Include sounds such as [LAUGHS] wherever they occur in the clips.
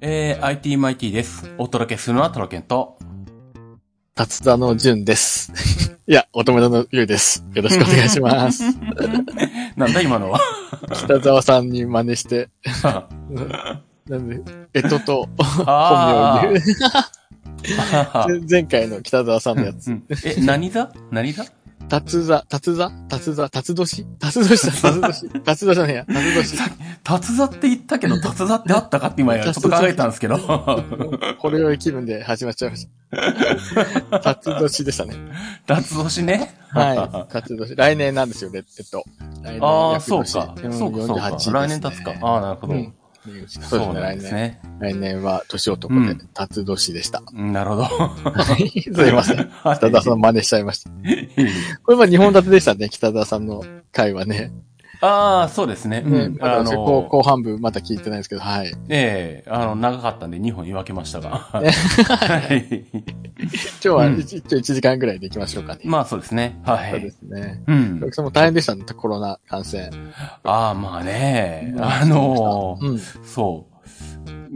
えー、IT マイティです。お届けするのはトロケンと、達田の淳です。いや、お友達のゆうです。よろしくお願いします。[LAUGHS] なんだ今のは？北沢さんに真似して、[LAUGHS] なんで、えととあ本名を言う。[LAUGHS] あ前回の北沢さんのやつ。うんえ、何座？何座？達座、達座？達座、達年？達年？だ、達年？達座じゃねえや、達年？達座って言ったけど、達座ってあったかって今ちょっと考えたんですけど。[LAUGHS] これを気分で始まっちゃいました。[LAUGHS] 達年でしたね。達年？ね。はい。達年。来年なんですよね、えっと。来年ああ、そうか。うんそうか、そうか。48ですね来年経つか。ああ、なるほど。うね、そう。ですね。来年は年男でうん、辰年でした。うんなるほど。は [LAUGHS] いすいません。[LAUGHS] はい北田さん真似しちゃいました。これまあ日本立てでしたね、北田さんの回はね。ああ、そうですね。うねん。まだあ後の、後半部まだ聞いてないですけど、はい。ええ、あの、長かったんで2本に分けましたが。ね [LAUGHS] はい。[LAUGHS] 今日はうん一一応1時間ぐらいで行きましょうかね。まあそうですね。はそうでい。すね。うんロ。キさんも大変でしたね、コロナ感染。ああ、まあね。あのーうん。そう。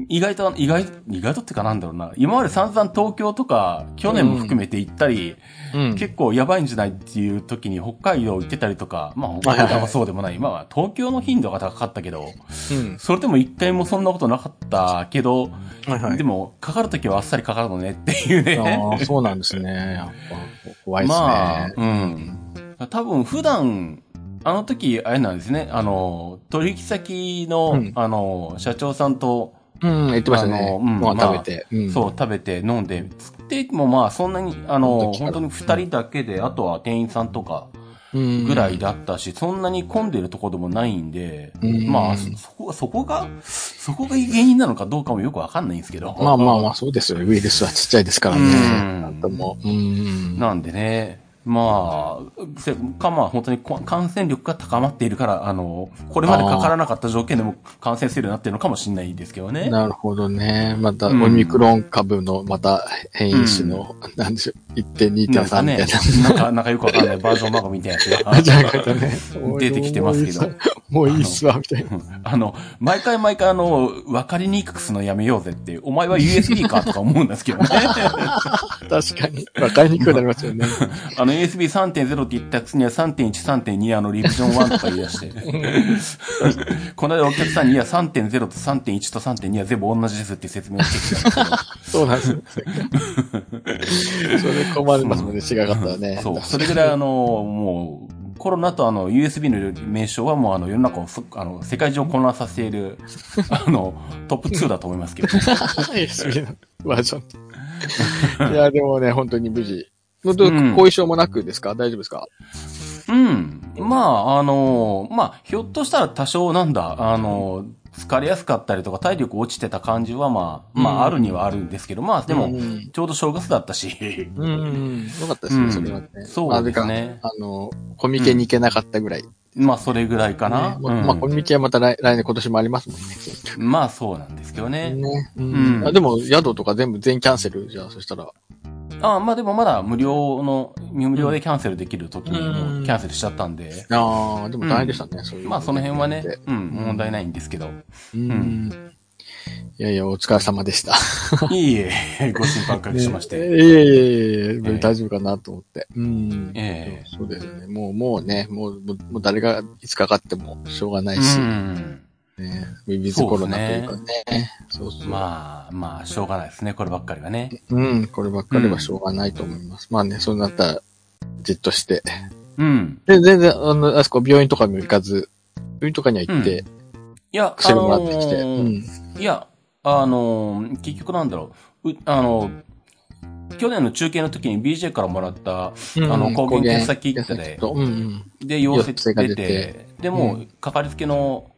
意外と、意外、意外とってかなんだろうな。今まで散々東京とか、去年も含めて行ったり、うん。結構やばいんじゃないっていう時に北海道行ってたりとか、まあ北海道はそうでもない。まあ東京の頻度が高かったけど、うん。それでも一回もそんなことなかったけど、はいはいで。も、かかる時はあっさりかかるのねっていうね。そうなんですね。やっぱ、怖いですね。まあ、うん。多分普段、あの時、あれなんですね、あの、取引先の、うんあの、社長さんと、うん、言ってましたあのね。うんご飯食べて。うんそう、食べて飲んで、つってもまあ、そんなに、あの、本当に二人だけで、あとは店員さんとかうんぐらいだったし、そんなに混んでるとこでもないんで、うんまあ、そそこ、そこが、そこが原因なのかどうかもよくわかんないんですけど。まあまあまあ、そうですよね。ウイルスはちっちゃいですからね。うんなんとも。うん。なんでね、まあ、せかまあ本当にこ感染力が高まっているから、あの、これまでかからなかった条件でも感染するようになってるのかもしれないですけどね。なるほどね。また、オうんミクロン株の、また変異種の、なんでしょう、1.2.3なんかねみたいな。、なんか、なんかよくわかんないバージョンマガみたいなやつが。[LAUGHS] 出てきてますけど。もういいっすわ、みたいな。あの、毎回毎回あの、わかりにくくすのやめようぜって、お前は USB かとか思うんですけどね。[LAUGHS] 確かに。わかりにくくなりますよね。[LAUGHS] あの USB3.0 って言ったくせには3.1、3.2あのリビジョン1とか言い出して。[LAUGHS] この間お客さんにいや3.0と3.1と3.2は全部同じですって説明をしてきたんですけど。そうなんですよ。それ困りますもんね、違かったらね。そう。それぐらいあの、もう、コロナとあの、USB の名称はもうあの、世の中をそ、あの、世界中を混乱させている、あの、トップ2だと思いますけど。[LAUGHS] USB のバージョン。[LAUGHS] いや、でもね、本当に無事。本当うん後遺症もなくですか？大丈夫ですか？うん。まあ、あの、まあ、ひょっとしたら多少なんだ、あの、疲れやすかったりとか体力落ちてた感じはまあ、まあ、うんあるにはあるんですけど、まあ、でも、うんちょうど正月だったし、うん。よかったですね、うんそれはね。そうですねまあ。あの、コミケに行けなかったぐらい。まあ、それぐらいかな。ねまうんまあ、コミケはまた来来年今年もありますもんね。まあ、そうなんですけどね。ね。ううんん。あでも、宿とか全部全キャンセルじゃあ、そしたら。あまあでもまだ無料の、無料でキャンセルできる時にキャンセルしちゃったんで、ああ、でも大変でしたね、そういう。まあその辺はね、うん、問題ないんですけど。うん。いやいや、お疲れ様でした。いえいえ、ご心配おかけしましねて。[LAUGHS] いえいえいえ、ええ大丈夫かなと思って。うん。えそうですね。もう、もうね、もう、もう誰がいつかかってもしょうがなえいし、うん。ね。ウィズコロナというかね。そうそう。まあ、まあ、しょうがないですね、こればっかりはね。うん、こればっかりはしょうがないと思います。まあね、そうなったら、じっとして。うん。で、全然、あの、あそこ病院とかにも行かず、病院とかには行って、いや、薬もらってきて。あのーうん。いや、あのー結局なんだろう。うあの去年の中継の時に BJ からもらった、あの抗原検査キットで。うんうん。で、陽性陽性が出出て。て、でもう、かかりつけの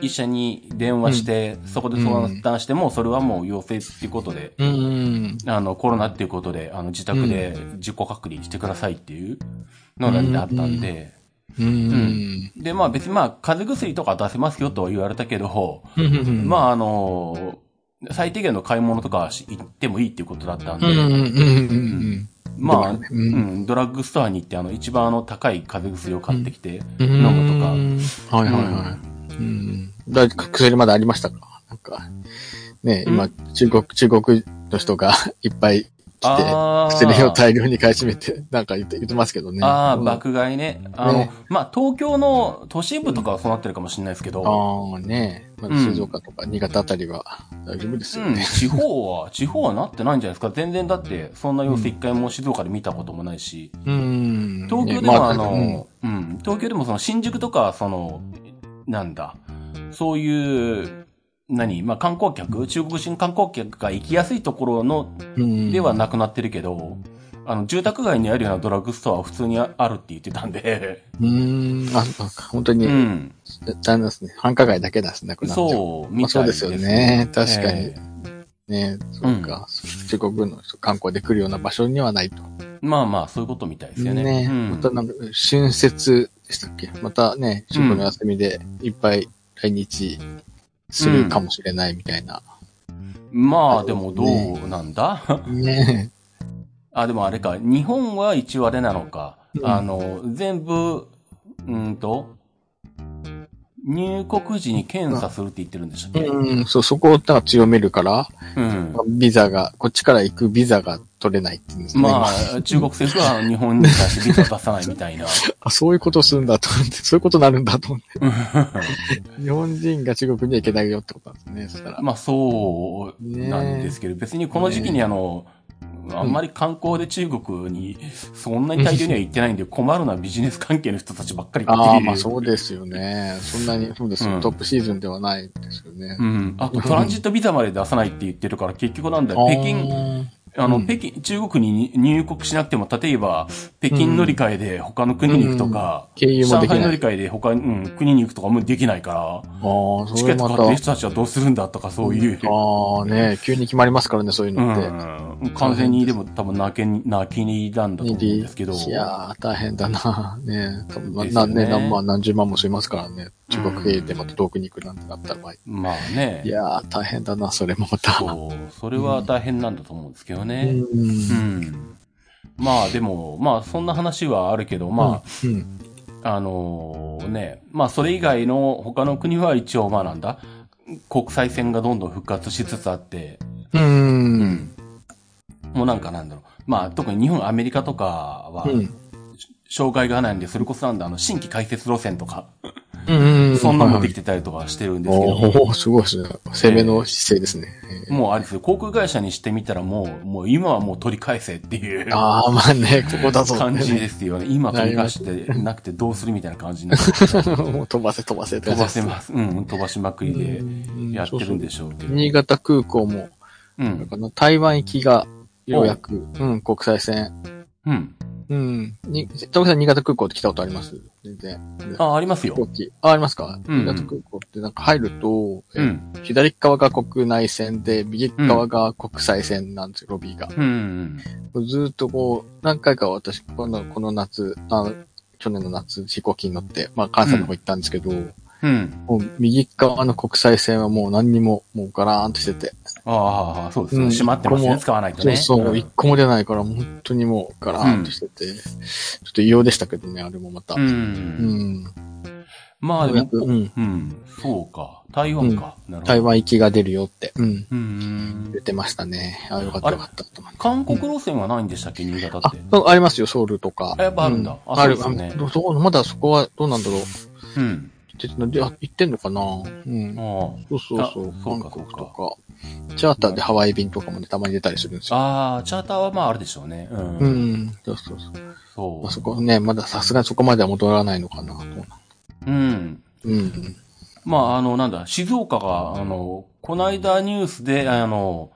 医者に電話して、そこで相談しても、それはもう陽性っていうことで、うん。うん。あの、コロナっていうことで、あの、自宅で自己隔離してくださいっていうのがあったんで、うん。で、まあ別にまあ、風邪薬とか出せますよとは言われたけど、うん。まああの、最低限の買い物とか行ってもいいっていうことだったんで、まあ、ううんん、ドラッグストアに行って、あの、一番あの、高い風邪薬を買ってきて、うん。飲むとかか。はいはいはい。うん。だ薬まだありましたか？なんか、ね、今、中国、中国の人が [LAUGHS] いっぱい来て、薬を大量に買い占めて、なんか言って言ってますけどね。ああ、うん爆買いね。あの、ね。まあ、東京の都心部とかはそうなってるかもしれないですけど、ああ、ね。まだ静岡とか新潟あたりは大丈夫ですうん、よね。地方は、[LAUGHS] 地方はなってないんじゃないですか。全然だって、そんな様子一回も静岡で見たこともないし、うん。東京でねまもあの、うん、東京でもその新宿とか、その、なんだ、そういう、何？まあ、観光客？中国人観光客が行きやすいところの、うんではなくなってるけど、あの、住宅街にあるようなドラッグストアは普通にああるって言ってたんで、うん。あ、そうか本当に、うん。残念ですね。繁華街だけだしなくなっちゃう。そう、まあ、みたいうでそですすよね。確かに。えねそうか。中国の人観光で来るような場所にはないと。えまあまあ、そういうことみたいですよね。ね、うんまたなんか、春節でしたっけ？またね、中国の休みでいっぱい来日するかもしれないみたいな。まあ、でもどうなんだ、ね [LAUGHS] あ、でもあれか、日本は一応あれなのか。うんあの、全部、うんと、入国時に検査するって言ってるんでしたっけうん、そう、そこをなんか強めるから、うん。ビザが、こっちから行くビザが取れないって言うんですね。まあ、中国政府は日本に対してビザ出さないみたいな。[LAUGHS] あ、そういうことするんだと思って、そういうことになるんだと思って。[LAUGHS] 日本人が中国には行けないよってことなんですね。そしたら。まあ、そうなんですけど、別にこの時期にあの、あんまり観光で中国にそんなに大量には行ってないんで困るのはビジネス関係の人たちばっかりっああ、まあそうですよね。そんなに、そうですよ、うんトップシーズンではないですよね。うん。あとトランジットビザまで出さないって言ってるから結局なんだよ。北京、京。あの、うん北京、中国に入国しなくても、例えば、北京乗り換えで他の国に行くとか、経由も上できない。海乗り換えで他、うん、国に行くとかもできないから、ああ、そチケット。買ってる人たちはどうするんだとか、そういう。ああ、ね急に決まりますからね、そういううのって。ん。完全にでも多分泣けに、泣きになんだと思うんですけど。いやー、大変だなね多分ね何年、何万、何十万もしますからね。中国経由でまた遠くに行くなんてなった場合。まあね。いやー、大変だな、それもまた。そう。それは大変なんだと思うんですけどうね。うんん。まあでも、まあそんな話はあるけど、まうん。あ、あのね、まあそれ以外の他の国は一応まあなんだ、国際線がどんどん復活しつつあって、うん。うん。もうなんかなんだろう。まあ特に日本、アメリカとかは、うん。障害がないんで、それこそなんだ、あの、新規開設路線とか、うん。そんなのもできてたりとかしてるんですけど、おおすごいですね。攻めの姿勢ですね。えーもうあれですよ、航空会社にしてみたらもう、もう今はもう取り返せっていうああ、まあね、ここだぞ。感じですよね。今取り返してなくてどうするみたいな感じになってもう飛ばせ飛ばせって飛ば感じですせます。うん、飛ばしまくりでうんやってるんでしょうけど。新潟空港も、うん。台湾行きがようやく、うん、国際線。うん。うん。に、田木さん新潟空港って来たことあります？全然。あ、ありますよ。飛行機。あ、ありますか、うん新潟空港ってなんか入ると、えうん。左側が国内線で、右側が国際線なんですよ、ロビーが。うん。ずーっとこう、何回か私、この、この夏、あ去年の夏、飛行機に乗って、まあ関西の方行ったんですけど、うん。もう右側の国際線はもう何にも、もうガラーンとしてて。ああ、そうですね。うん閉まってますね。ここも使わないとね。そうそう、ん一個も出ないから、本当にもうガラーンとしてて、ちょっと異様でしたけどね、あれもまた。う。うんん。まあでも、うん。うん。そうか。台湾か。台湾行きが出るよって、うん。うん出。てましたね。あ、よかったよかった。韓国路線はないんでしたっけ？新潟あって。、ありますよ、ソウルとか。あやっぱあるんだうあある、ねあまだそこはどうなんだろう。うん。でであ行ってんのかな？うん。あそうそうそうあ。そう韓か国とか。チャーターでハワイ便とかもね、たまに出たりするんですよ。あー、チャーターはまああるでしょうね。うん。うん。そうそうそう。そまあ、そこね、まださすがにそこまでは戻らないのかなと。う。うん。うん。まあ、あの、なんだ、静岡が、あの、この間ニュースで、あの、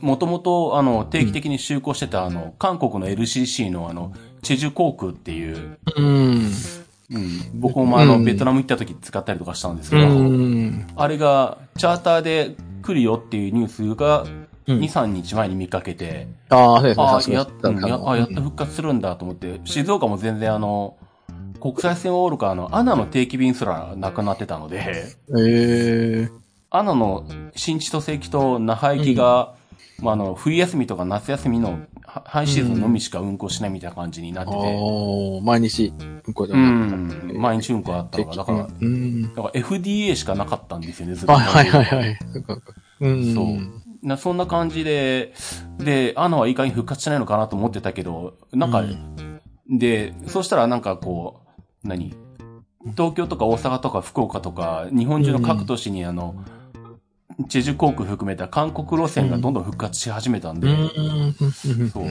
もともと、あの、定期的に就航してた、あの、韓国の LCC の、あの、チェジュ航空っていう、うん。うん、僕もあの、うん。ベトナム行った時使ったりとかしたんですけうど、ん。あれが、チャーターで来るよっていうニュースが、うん。2、3日前に見かけて、ああ、そうですね。あやっうんやあやっと復活するんだと思って、静岡も全然あの、国際線オールか、あの、アナの定期便すらなくなってたので、ええアナの新千歳駅と那覇駅が、まあ、あの、冬休みとか夏休みのはハイシーズンのみしか運行しないみたいな感じになってて、おー毎日、運行でうはなん、毎日運行あったのが、だから、うん。だから FDA しかなかったんですよね、ずっと。はいはいはいはい。そうかうん。そうなそんな感じで、で、アナはいい加減復活しないのかなと思ってたけど、なんか、うんで、そうしたらなんかこう、何？東京とか大阪とか福岡とか、日本中の各都市にあの、チェジュ航空含めた韓国路線がどんどん復活し始めたんで、うん。そう。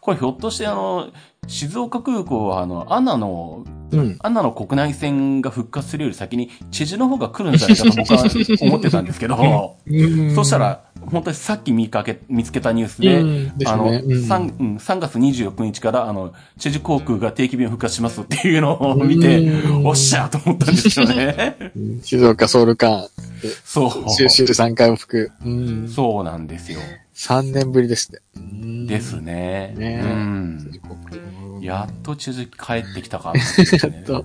これひょっとしてあの、静岡空港はあの、アナの、うん。アナの国内線が復活するより先に、チェジュの方が来るんじゃないかと僕は思ってたんですけど、うんそした、ら、本当にさっき見かけ、見つけたニュースで、うんですあの、ねうん 3, うん3月24日から、あの、チェジュ航空が定期便を復活しますっていうのを見て、うんおっしゃーと思ったんですよね。静岡ソウル間、そう。収集3回往復。うん。そうなんですよ。3年ぶりですね。うんです。ね。ねうん。うんやっとチェジュ帰ってきたかね [LAUGHS] やっと。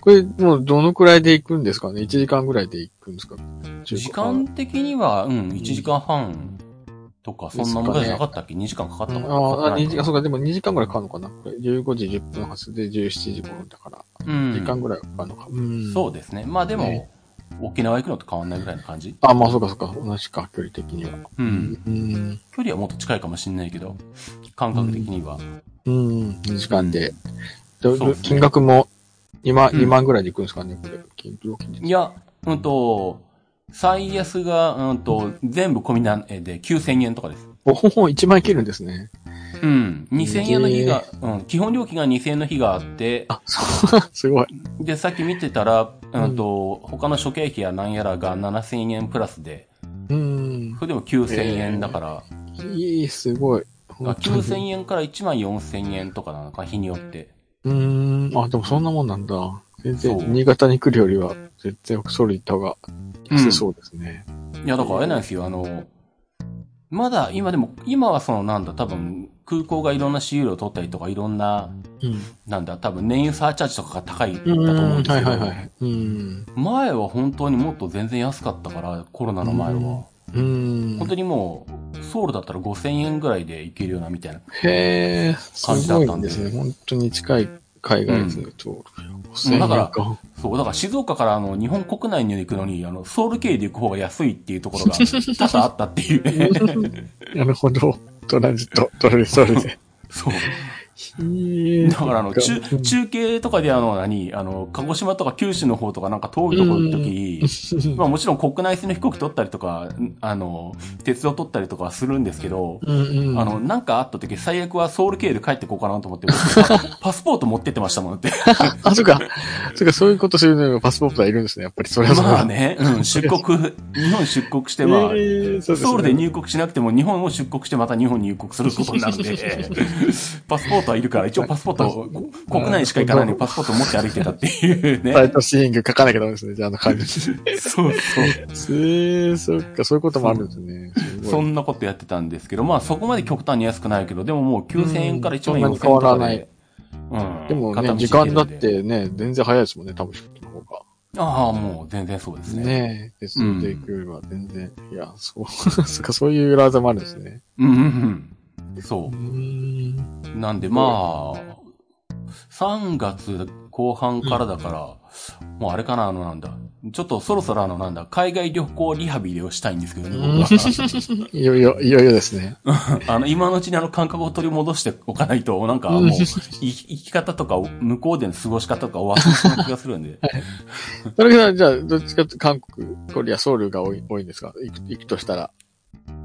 これ、もうどのくらいで行くんですかね ?1 時間ぐらいで行くんですか？時間的には、うん、1時間半とか、そんなもんじゃなかったっけ ?2 時間かかったかな？ああ、2時間、そうか、でも2時間ぐらいかかるのかな？これ ?15 時10分発で17時頃だから、うん。時間ぐらいかかるのか。うん。そうですね。まあでも、ね沖縄行くのと変わんないぐらいの感じ？あ、まあそうかそうか、同じか、距離的には。うん。うん。距離はもっと近いかもしれないけど、感覚的には。うん、2時間で。金額も2万、うん2万ぐらいで行くんですかね、これ。金料金でいや、うんと、最安が、うんと、全部込みなんで9000円とかです。おほほ、1万いけるんですね。うん。2000円の日が、うん。基本料金が2000円の日があって、あ、そう、[LAUGHS] すごい。で、さっき見てたら、うんと、他の諸経費やなんやらが7000円プラスで、うん。それでも9000円だから、いい、すごい。あ9000円から1万4000円とかなのか、日によって。うーん。あ、でもそんなもんなんだ。全そう然、新潟に来るよりは、絶対ソル行った方が安そうですね。いや、だからあれなんですよ、あの、まだ今でも、今はそのなんだ、多分、空港がいろんな私有料を取ったりとか、いろんな、うん。なんだ、多分燃油サーチャージとかが高いんだとうん、思うんですけど、はいはいはい。うん。前は本当にもっと全然安かったから、コロナの前は。うん。本当にもう、ソウルだったら5000円ぐらいで行けるようなみたいな。感じだったんですね。本当に近い海外ですね、と。うんだからか。そう、だから静岡からあの、日本国内に行くのに、あの、ソウル経由で行く方が安いっていうところが [LAUGHS] 多々あったっていうね。[LAUGHS] なるほど。トランジット、トルソルで。[LAUGHS] そう。だからあの、中、中継とかであの、何、あの、鹿児島とか九州の方とかなんか遠いところ行くとき、まあもちろん国内線の飛行機取ったりとか、あの、鉄道取ったりとかはするんですけど、うんうん。あの、なんかあった時、最悪はソウル経由で帰ってこうかなと思って、パ [LAUGHS] パスポート持ってってましたもんだって。あ、そうか。そうか、そういうことするのにパスポートはいるんですね。やっぱりそれはそうまあね、うん、出国、日本出国して、まあ、えーねソウルで入国しなくても日本を出国してまた日本に入国することになるんで、[LAUGHS] パスポートはいるから、一応パスポート、国内しか行かないのにパスポート持って歩いてたっていうね。[LAUGHS] サイトシーイング書かなきゃダメですね。じゃあ、あの感じ。そうそう。えー、そっか、そういうこともあるんですね。そんなことやってたんですけど、まあそこまで極端に安くないけど、でももう9000円から1万4000円変わからないで。うん。でもね、時間だっ。てね、全然早いですもんね、多分の方が。ああ、もう全然そうですね。ねえ、鉄道で行くよりは全然、いや、そう、[LAUGHS] そそういう裏技もあるんですね。うんうんうん。そう。なんでまあ、3月後半からだから、もうあれかな、あのなんだ。ちょっとそろそろあのなんだ、海外旅行リハビリをしたいんですけどね、僕は。[LAUGHS] いよいよ、いよいよですね。[LAUGHS] あの、今のうちにあの感覚を取り戻しておかないと、なんかもう、い生き方とか、向こうでの過ごし方とかお忘れしな気がするんで。[LAUGHS] それが、じゃあ、どっちかと韓国、コリア、ソウルが多い多いんですか？行く行くとしたら。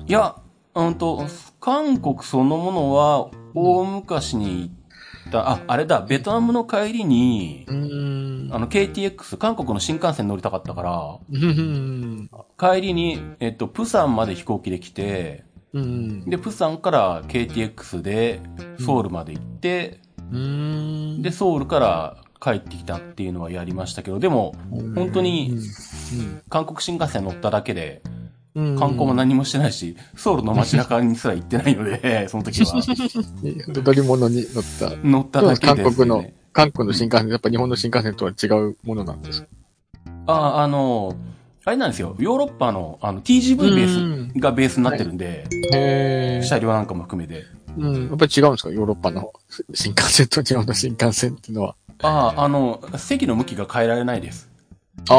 いや、うんと、韓国そのものは、大昔に行った、あ、あれだ、ベトナムの帰りに。あの、KTX、韓国の新幹線乗りたかったから、うん。帰りに、えっと、プサンまで飛行機で来て、うん。で、プサンから KTX でソウルまで行って、うん。で、ソウルから帰ってきたっていうのはやりましたけど、でも、本当に韓国新幹線乗っただけで、うん、観光も何もしてないし、ソウルの街中にすら行ってないので、[LAUGHS] その時は。うん。乗り物に乗った。乗っただけです、ね。韓国の、韓国の新幹線、やっぱ日本の新幹線とは違うものなんです。あ、あの、あれなんですよ。ヨーロッパの、あの、TGV ベースがベースになってるんで、へ車両なんかも含めて。うん。やっぱり違うんですか？ヨーロッパの新幹線と日本の新幹線っていうのは。ああ、あの、席の向きが変えられないです。ああ。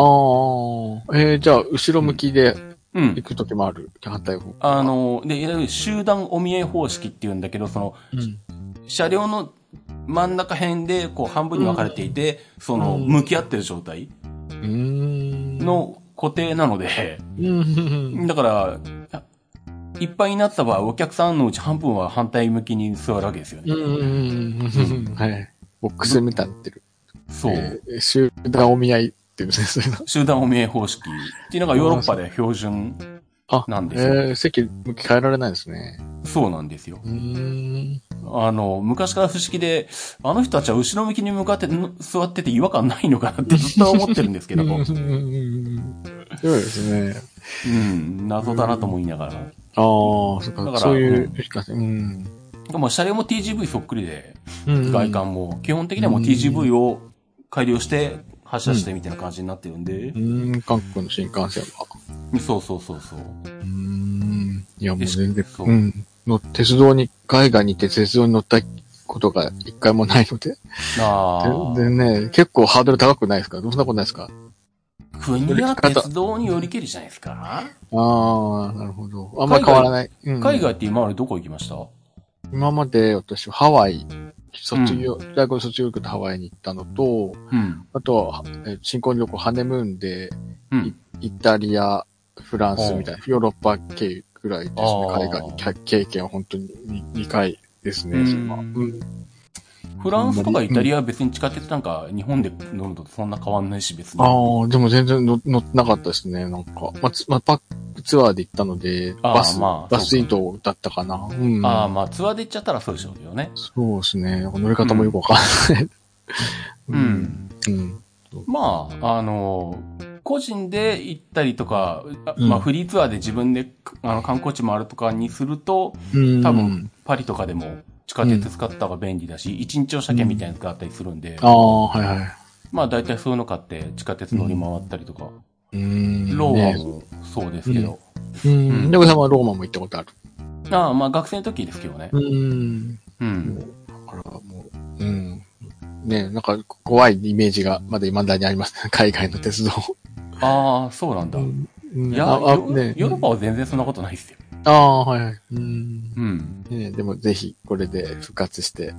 えー、じゃあ、後ろ向きでうん行。くときもある。反対方向。あ、の、で、いわゆる集団お見合い方式っていうんだけど、その、うん。車両の真ん中辺で、こう、半分に分かれていて、その、うん向き合ってる状態。の固定なので、うん。だから、いっぱいになった場合、お客さんのうち半分は反対向きに座るわけですよね。うん。はい。ボックスみたいになってる。そう。えー集団お見合いっていうね、[LAUGHS] そ。集団お見合い方式っていうのがヨーロッパで標準あなんですよ。えー、席向き変えられないですね。そうなんですよ。あの、昔から不思議で、あの人たちは後ろ向きに向かってん座ってて違和感ないのかなって [LAUGHS] ずっと思ってるんですけども。そうですね。うん、謎だなと思いながら。ああ、そっか、だからそういうう、ん。でも車両も TGV そっくりで、うん外。観も、基本的にはもう TGV を改良して発車してみたいな感じになってるんでう、ーん、韓国の新幹線は。そうそうそうそう。うーん。いや、もう全然、そううん。の鉄道に、海外に行って鉄道に乗ったことが一回もないので。あででね、結構ハードル高くないですか？どんなことないですか？あ、国や鉄道によりけりじゃないですか？ああ、なるほど。あんまり変わらない。うん海外って今までどこ行きました？今まで私はハワイ、卒業、大学卒業行くとハワイに行ったのと、うん。あとは、え新婚旅行、ハネムーンで、うん。イタリア、フランスみたいな、ヨーロッパ系ぐらいですね。海外経経験は本当に 2, 回ですね。うんそれはうんフランスとかイタリアは別に地下鉄なんか日本で乗るのとそんな変わんないし別に。ああ、でも全然乗乗ってなかったですね。なんか、まあ、つまあ、パックツアーで行ったので、バス、まあバス移動だったかな。うん。ああ、まあツアーで行っちゃったらそうでしょうけどね。そうですね。乗り方もよくわかんない。うん。うん。まあ、あの、個人で行ったりとか、まあフリーツアーで自分であの観光地回るとかにすると、うん。多分、パリとかでも地下鉄使った方が便利だし、一日お車券みたいなの使ったりするんで、ああ、はいはい。まあ大体そういうの買って地下鉄乗り回ったりとか、うーん。ローマねもそうですけど、うん。うんで、おさんはローマも行ったことある。ああ、まあ学生の時ですけどね。うん。うん。だからもう、うん。ねなんか怖いイメージがまだ未だにありますね。[LAUGHS] 海外の鉄道。ああ、そうなんだ。うんいや、ああヨねヨーロッパは全然そんなことないですよ。ああ、はいはい。うん。うん。ねでもぜひこれで復活して、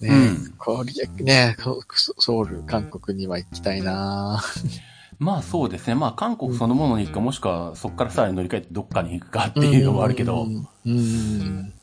ね、うんこれねソソウル、韓国には行きたいなまあそうですね。まあ韓国そのものに行くか、もしくはそこからさらに乗り換えてどっかに行くかっていうのもあるけどう、ん。うん。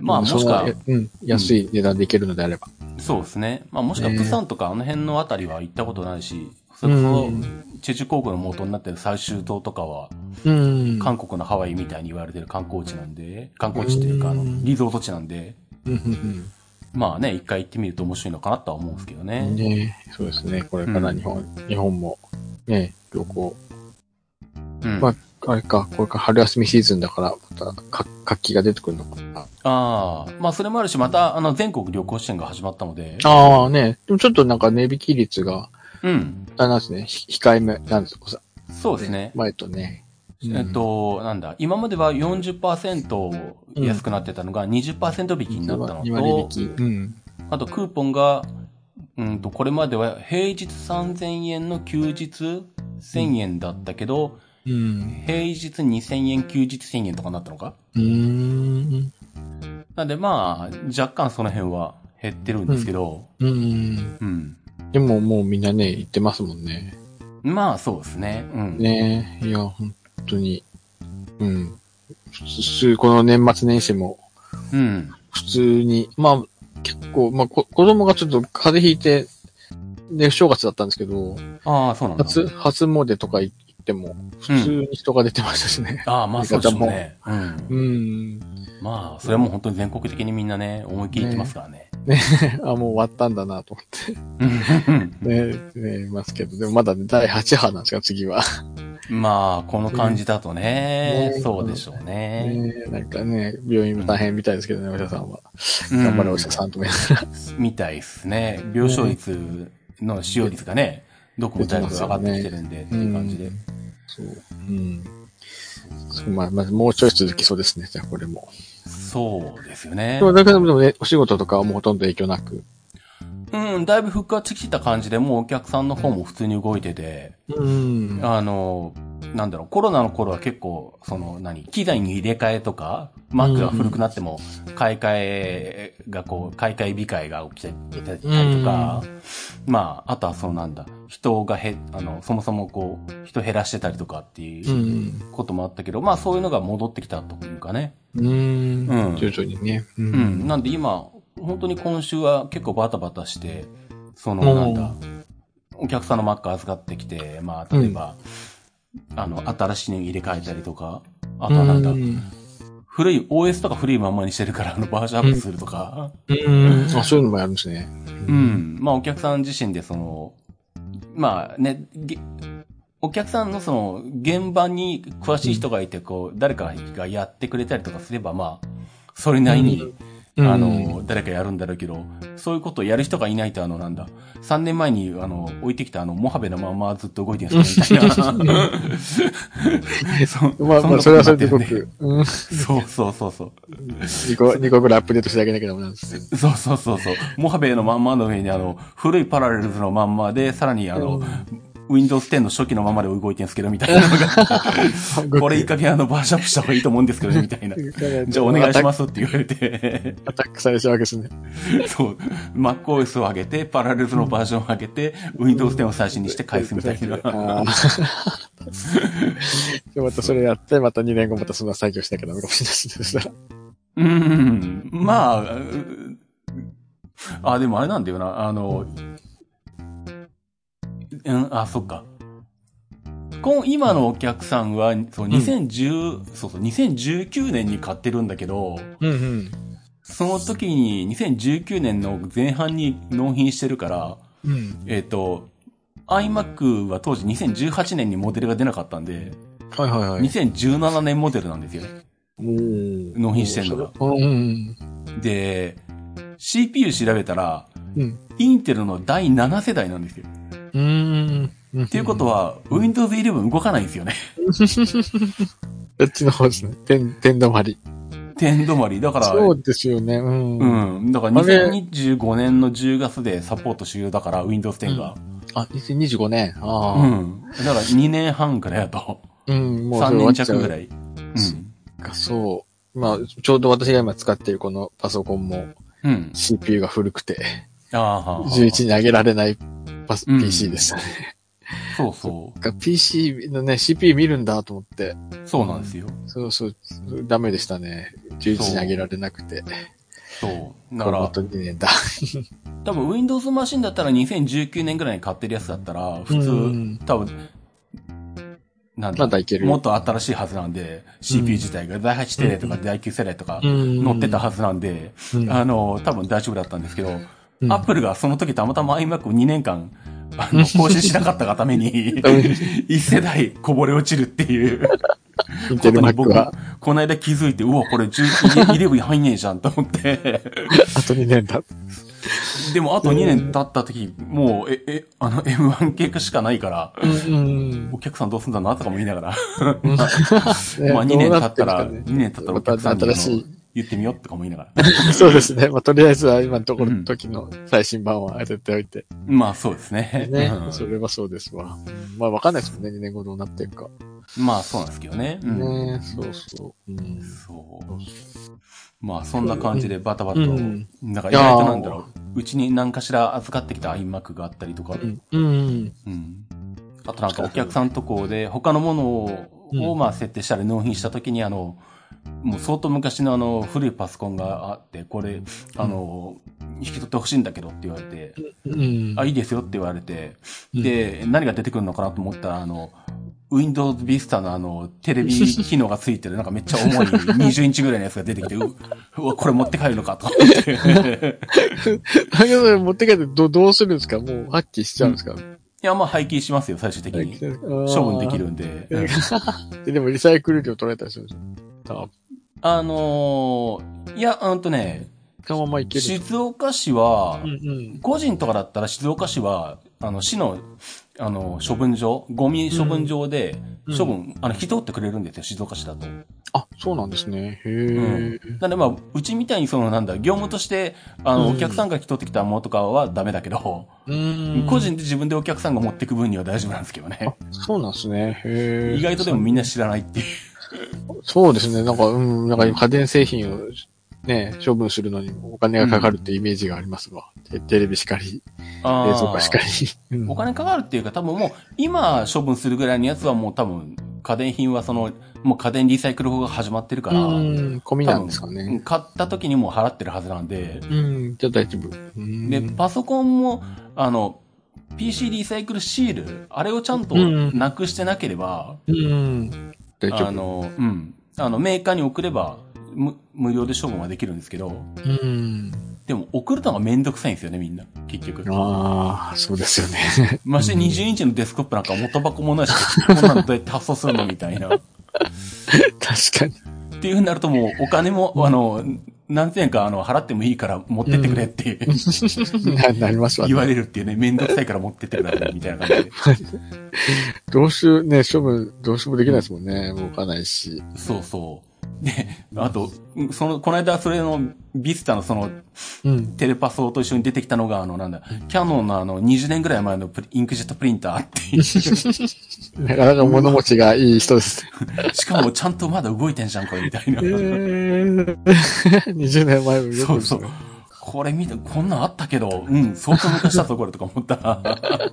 まあもしくはうん、安い値段で行けるのであれば。そうですね。まあもしくはねプサンとかあの辺のあたりは行ったことないし、それこそうん、チェジュ航空の元になってる最終島とかは、うん。韓国のハワイみたいに言われてる観光地なんで、観光地っていうか、あの、リゾート地なんで、うん。うん。まあね、一回行ってみると面白いのかなとは思うん。ですけどうん。ね。ねそうですね。これから日本、日本も、ね、旅行。うん。まあれか、これから春休みシーズンだから、また、か活気が出てくるのかな。ああ、まあそれもあるし、また、あの、全国旅行支援が始まったので、ああね、でもちょっとなん。か値引き率が、うん。あれなんですね、ひ控えめなんですよ、さ。そうですね。前とね。うんえっと、なんだ、今までは40%安くなってたのが20%引きになったの2割引と、き。うん。あとクーポンが、うんと、これまでは平日3000円の休日1000円だったけど、うん。平日2000円、休日1000円とかになったのか？うーん。なんでまあ、若干その辺は減ってるんですけど、うん。うん。でももうみんなね、言ってますもんね。まあそうですね。うん。ねいや、本当に。うん。普通、この年末年始も、うん。普通に、まあ、結構、まあ、こ子供がちょっと風邪ひいて、で、正月だったんですけど、ああ、そうなんだ。初、初詣とか行っても、普通に人が出てましたしね。ああ、まあそうでしょうね。うん。うん。まあ、それはもう本当に全国的にみんなね、思いっきり言ってますからね。[LAUGHS] あ、もう終わったんだなと思って。うんね、ね、いますけど、でもまだね、第8波なんですか、次は。まあ、この感じだとね、ねそうでしょうね。ね、なんかね、病院も大変みたいですけどね、お医者さんは。うん頑張れお医者さんとも言いながら。みたいですね。病床率の使用率がね、どこもだいぶ上がってきてるんで、っていう感じで。そう。うん。そうまあ、まずもうちょい続きそうですね、じゃあこれも。そうですよねで。も、だけでもね、お仕事とかはもうほとんど影響なく。うん、だいぶ復活してきた感じで、もうお客さんの方も普通に動いてて、うん。あの、なんだろう、コロナの頃は結構、その、何、機材に入れ替えとか、Mac が古くなっても、買い替えがこう、買い替え控えが起きてたりとか、まあ、あとはそのなんだ、人がへ、あの、そもそもこう、人減らしてたりとかってう。いうんこともあったけど、まあそういうのが戻ってきたというかね。うん。うん徐々にね。ううん。。なんで今、本当に今週は結構バタバタして、その、なんだ、お客さんの Mac 預かってきて、まあ、例えば、あの、新しいの入れ替えたりとか、あとはなんだ、うん。古い、OS とか古いまんまにしてるから、あの、バージョンアップするとか、うん。あ、そういうのもやるんですね。うん。まあ、お客さん自身でその、まあね、げお客さんのその、現場に詳しい人がいて、こう、誰かがやってくれたりとかすれば、まあ、それなりに、うんあの、誰かやるんだろうけど、そういうことをやる人がいないと、あの、なんだ、3年前に、あの、置いてきたあの、モハベのままずっと動いてるんですよ、みたいな。[LAUGHS] そまあまあ、それはそれで僕。そうそうそうそう。2個、二個ぐらいアップデートしてあげなきゃダメなんですね。そうそうそうそう。モハベのまんまの上に、あの、古い Parallels のまんまで、さらに、あの、Windows 10の初期のままで動いてるんですけど、みたいなのが、[LAUGHS] これいい加減あの、バージョンアップした方がいいと思うんですけどね、みたいな。[LAUGHS] じゃあお願いしますって言われて、アタックされちゃうわけですね。そう、MacOS を上げて、 Parallels のバージョンを上げて、Windows 10を最新にして返すみたいな。[LAUGHS] またそれやって、また2年後またそんな作業しなきゃダメかもしれないですね。うん、まあ、うあ、でもあれなんだよな、あの、うん、あ、そっか。こん今のお客さんは、そう、2010、そうそう、2019年に買ってるんだけど、うんうん。その時に2019年の前半に納品してるから、うん。えっ、と、iMac は当時2018年にモデルが出なかったんで、はいはいはい。2017年モデルなんですよ納品してんのが。うん。で、CPU 調べたら、うん。インテルの第7世代なんですよ。うん。っっていうことは、Windows 11動かないんですよね。こっちの方ですね。点、点止まり。点止まり。だから、そうですよね。うん。うん。だからあれ2025年の10月でサポート終了だから、Windows 10が。あ、2025年。うああ。ん。だから2年半くらいやと。うん。もう3それ終わっちゃう年弱ぐらい。うん。か、そう。まあ、ちょうど私が今使っているこのパソコンもうん。CPU が古くて。11に上げられないパスうん PC でしたね。そうそが PC のね、CPU 見るんだと思って、う。そうなんですよ。そうそう、ダメでしたね。11に上げられなくて。そう。だから、これあと2年だ。[LAUGHS] 多分 Windows マシンだったら2019年ぐらいに買ってるやつだったら、普通、うん多分、なんだまだいける。もっと新しいはずなんで、CPU 自体が第8世代とか第9世代とかうん乗ってたはずなんで、うんあの、多分大丈夫だったんですけど、うん。アップルがその時たまたま iMac を2年間、あの、[LAUGHS] 更新しなかったがために、一世代こぼれ落ちるっていう。ことに僕は、、この間気づいて、うわ、これ10 11入んねえじゃんと思って、あと2年だ。でもあと2年経った時、もう、え、え、あの M1 系しかないから、うん。お客さんどうすんだなとかも言いながら、ね [LAUGHS] まあ2年経ったら、[LAUGHS] どうな2年経ったらお客さんにあの新しい言ってみようとかも言いながら。[LAUGHS] そうですね。まあ、とりあえずは今のところ、うん時の最新版は絶対置いて。まあそうですね。ねう。んそれはそうですわ。まあ、わかんないですもんね。2年後どうなってるか。まあそうなんですけどね。うんねそうそう。うん。そう。まあそんな感じでバタバタと、うんなんか意外となんだろう、うちに何かしら預かってきた iMac があったりとか、うん。うん。うん。あとなんかお客さんとこで他のものを、うんをまあ設定したり納品したときにあの、もう相当昔のあの古いパソコンがあって、これ、あの、引き取ってほしいんだけどって言われて、うん。あ、いいですよって言われて、うんで、何が出てくるのかなと思ったら、あの、Windows Vista のあの、テレビ機能がついてる、なんかめっちゃ重い20インチぐらいのやつが出てきて、ううわ、これ持って帰るのかと思って。だけど、持って帰ってどどうするんですか？もう発揮しちゃうんですか、いや、まあ廃棄しますよ、最終的に。処分できるんで。うん [LAUGHS] ででもリサイクル料取られたりするんですよ。あのー、いや、うんとね、ままいける。静岡市はう、んうん。個人とかだったら静岡市は、あの、市の、あの、処分場、ゴミ処分場で、うん処分、あの、引き取ってくれるんですよ、静岡市だと。あ、そうなんですね。へえ。なんでまあ、うちみたいにそのなんだ、業務として、あの、うんお客さんが来取ってきたものとかはダメだけど、うん個人で自分でお客さんが持ってく分には大丈夫なんですけどねあ。、そうなんですね。へえ。意外とでもみんな知らないっていう。そうですね。なんか、うん、なんか家電製品をね、処分するのにお金がかかるってイメージがありますが、テテレビしかり、あー冷蔵庫しかり。うんお金かかるっていうか多分もう、今処分するぐらいのやつはもう多分、家電品はその、もう家電リサイクル法が始まってるから、うん、込みなんですかね。買った時にもう払ってるはずなんで、うん、じゃあ大丈夫。うんで、パソコンも、あの、PC リサイクルシール、あれをちゃんとうんなくしてなければ、うん、大丈夫。あの、うん。あの、メーカーに送れば、無無料で処分はできるんですけど、うん。でも送るのがめんどくさいんですよね、みんな。結局。ああ、そうですよね。まして20インチのデスクトップなんか元箱もないし、[LAUGHS] こんなのどうやって発送するのみたいな。っ確かに。ていうふうになるともうお金も、あの、何千円かあの払ってもいいから持ってってくれって、な [LAUGHS] なりますわね言。われるっていうね、めんどくさいから持ってってくれみたいな感じで。[LAUGHS] どうしよう、ね、処分、どうしようもできないですもんね。動かないし。そうそう。で、あと、その、この間それのビスタのそのうん。テレパソと一緒に出てきたのが、あの、なんだ、キャノンのあの、20年ぐらい前のインクジェットプリンターっていう。[LAUGHS] なかなか物持ちがいい人ですね。[LAUGHS] しかもちゃんとまだ動いてんじゃん、これ、みたいなえ。ー、[LAUGHS] 20年前もよくそうそう。これ見て、こんなんあったけど、うん、相当昔だぞ、これとか思ったら。[LAUGHS]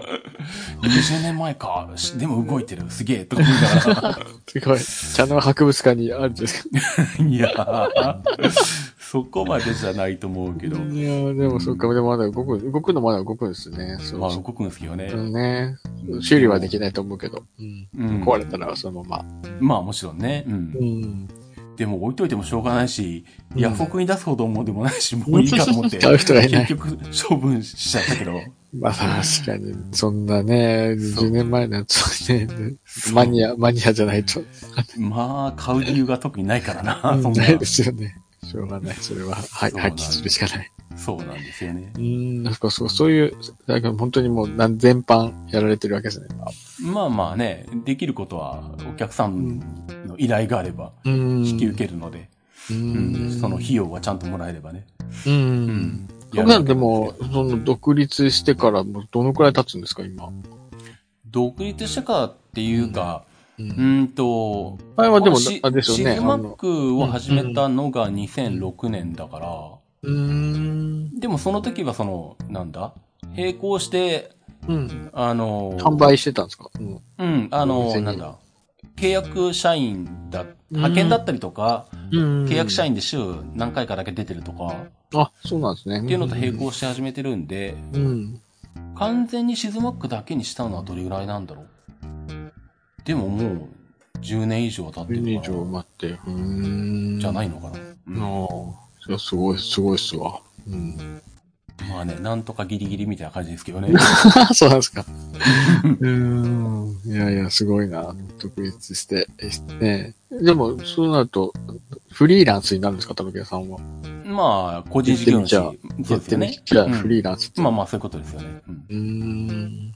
20年前か。しでも動いてる。すげえ。とか思いながら。[LAUGHS] すごい。茶の博物館にあるんですか？[LAUGHS] いやーそこまでじゃないと思うけど。いやーでもそっか、でもまだ動く、動くのまだ動くんですね。そうまあ、そ動くんですけどね。う。ね。修理はできないと思うけど。うん。うん壊れたらそのまま。まあ、もちろんね。うん。ん。でも置いといてもしょうがないし、うんヤフオクに出すほどもでもないし、もういいかと思って。[LAUGHS] 買う人がいない結局、処分しちゃったけど。まあ確かに、そんなね、そう20年前のやつはね、マニア、マニアじゃないと。まあ、買う理由が特にないからな、そんなないですよね。しょうがない。それは、はい、破棄するしかない。そうなんですよねう。ーん、なんかそう、そういう、だから本当にもう何全般やられてるわけですね。まあまあね、できることは、お客さんの依頼があれば。引き受けるので、ううんん。その費用はちゃんともらえればね。う。うんん。そんなんでも、その独立してからもうどのくらい経つんですか、今？独立してからっていうか、う。うんんと、前はでもし、あれですよね。シズマックを始めたのが2006年だから、うーん。でもその時はその、なんだ？並行して、うん。あの、販売してたんですか？うん。うん、あの、なんだ、契約社員だ、派遣だったりとか、うん契約社員で週何回かだけ出てるとか、あ、そうなんですね。っていうのと並行して始めてるんで、うん。完全にシズマックだけにしたのはどれぐらいなんだろう？でももう、10年以上経って10年以るから上待って。うーん。じゃないのかな、うんああ。それはすごい、すごいっすわ。うん。まあね、なんとかギリギリみたいな感じですけどね。[LAUGHS] そうなんですか。[LAUGHS] うーん。いやいや、すごいな。独立して。ねでも、そうなると、フリーランスになるんですか、田中さんは？まあ、個人事業主。やそうですよね。じゃあ、うんフリーランスって。まあまあ、そういうことですよね。うんうーん。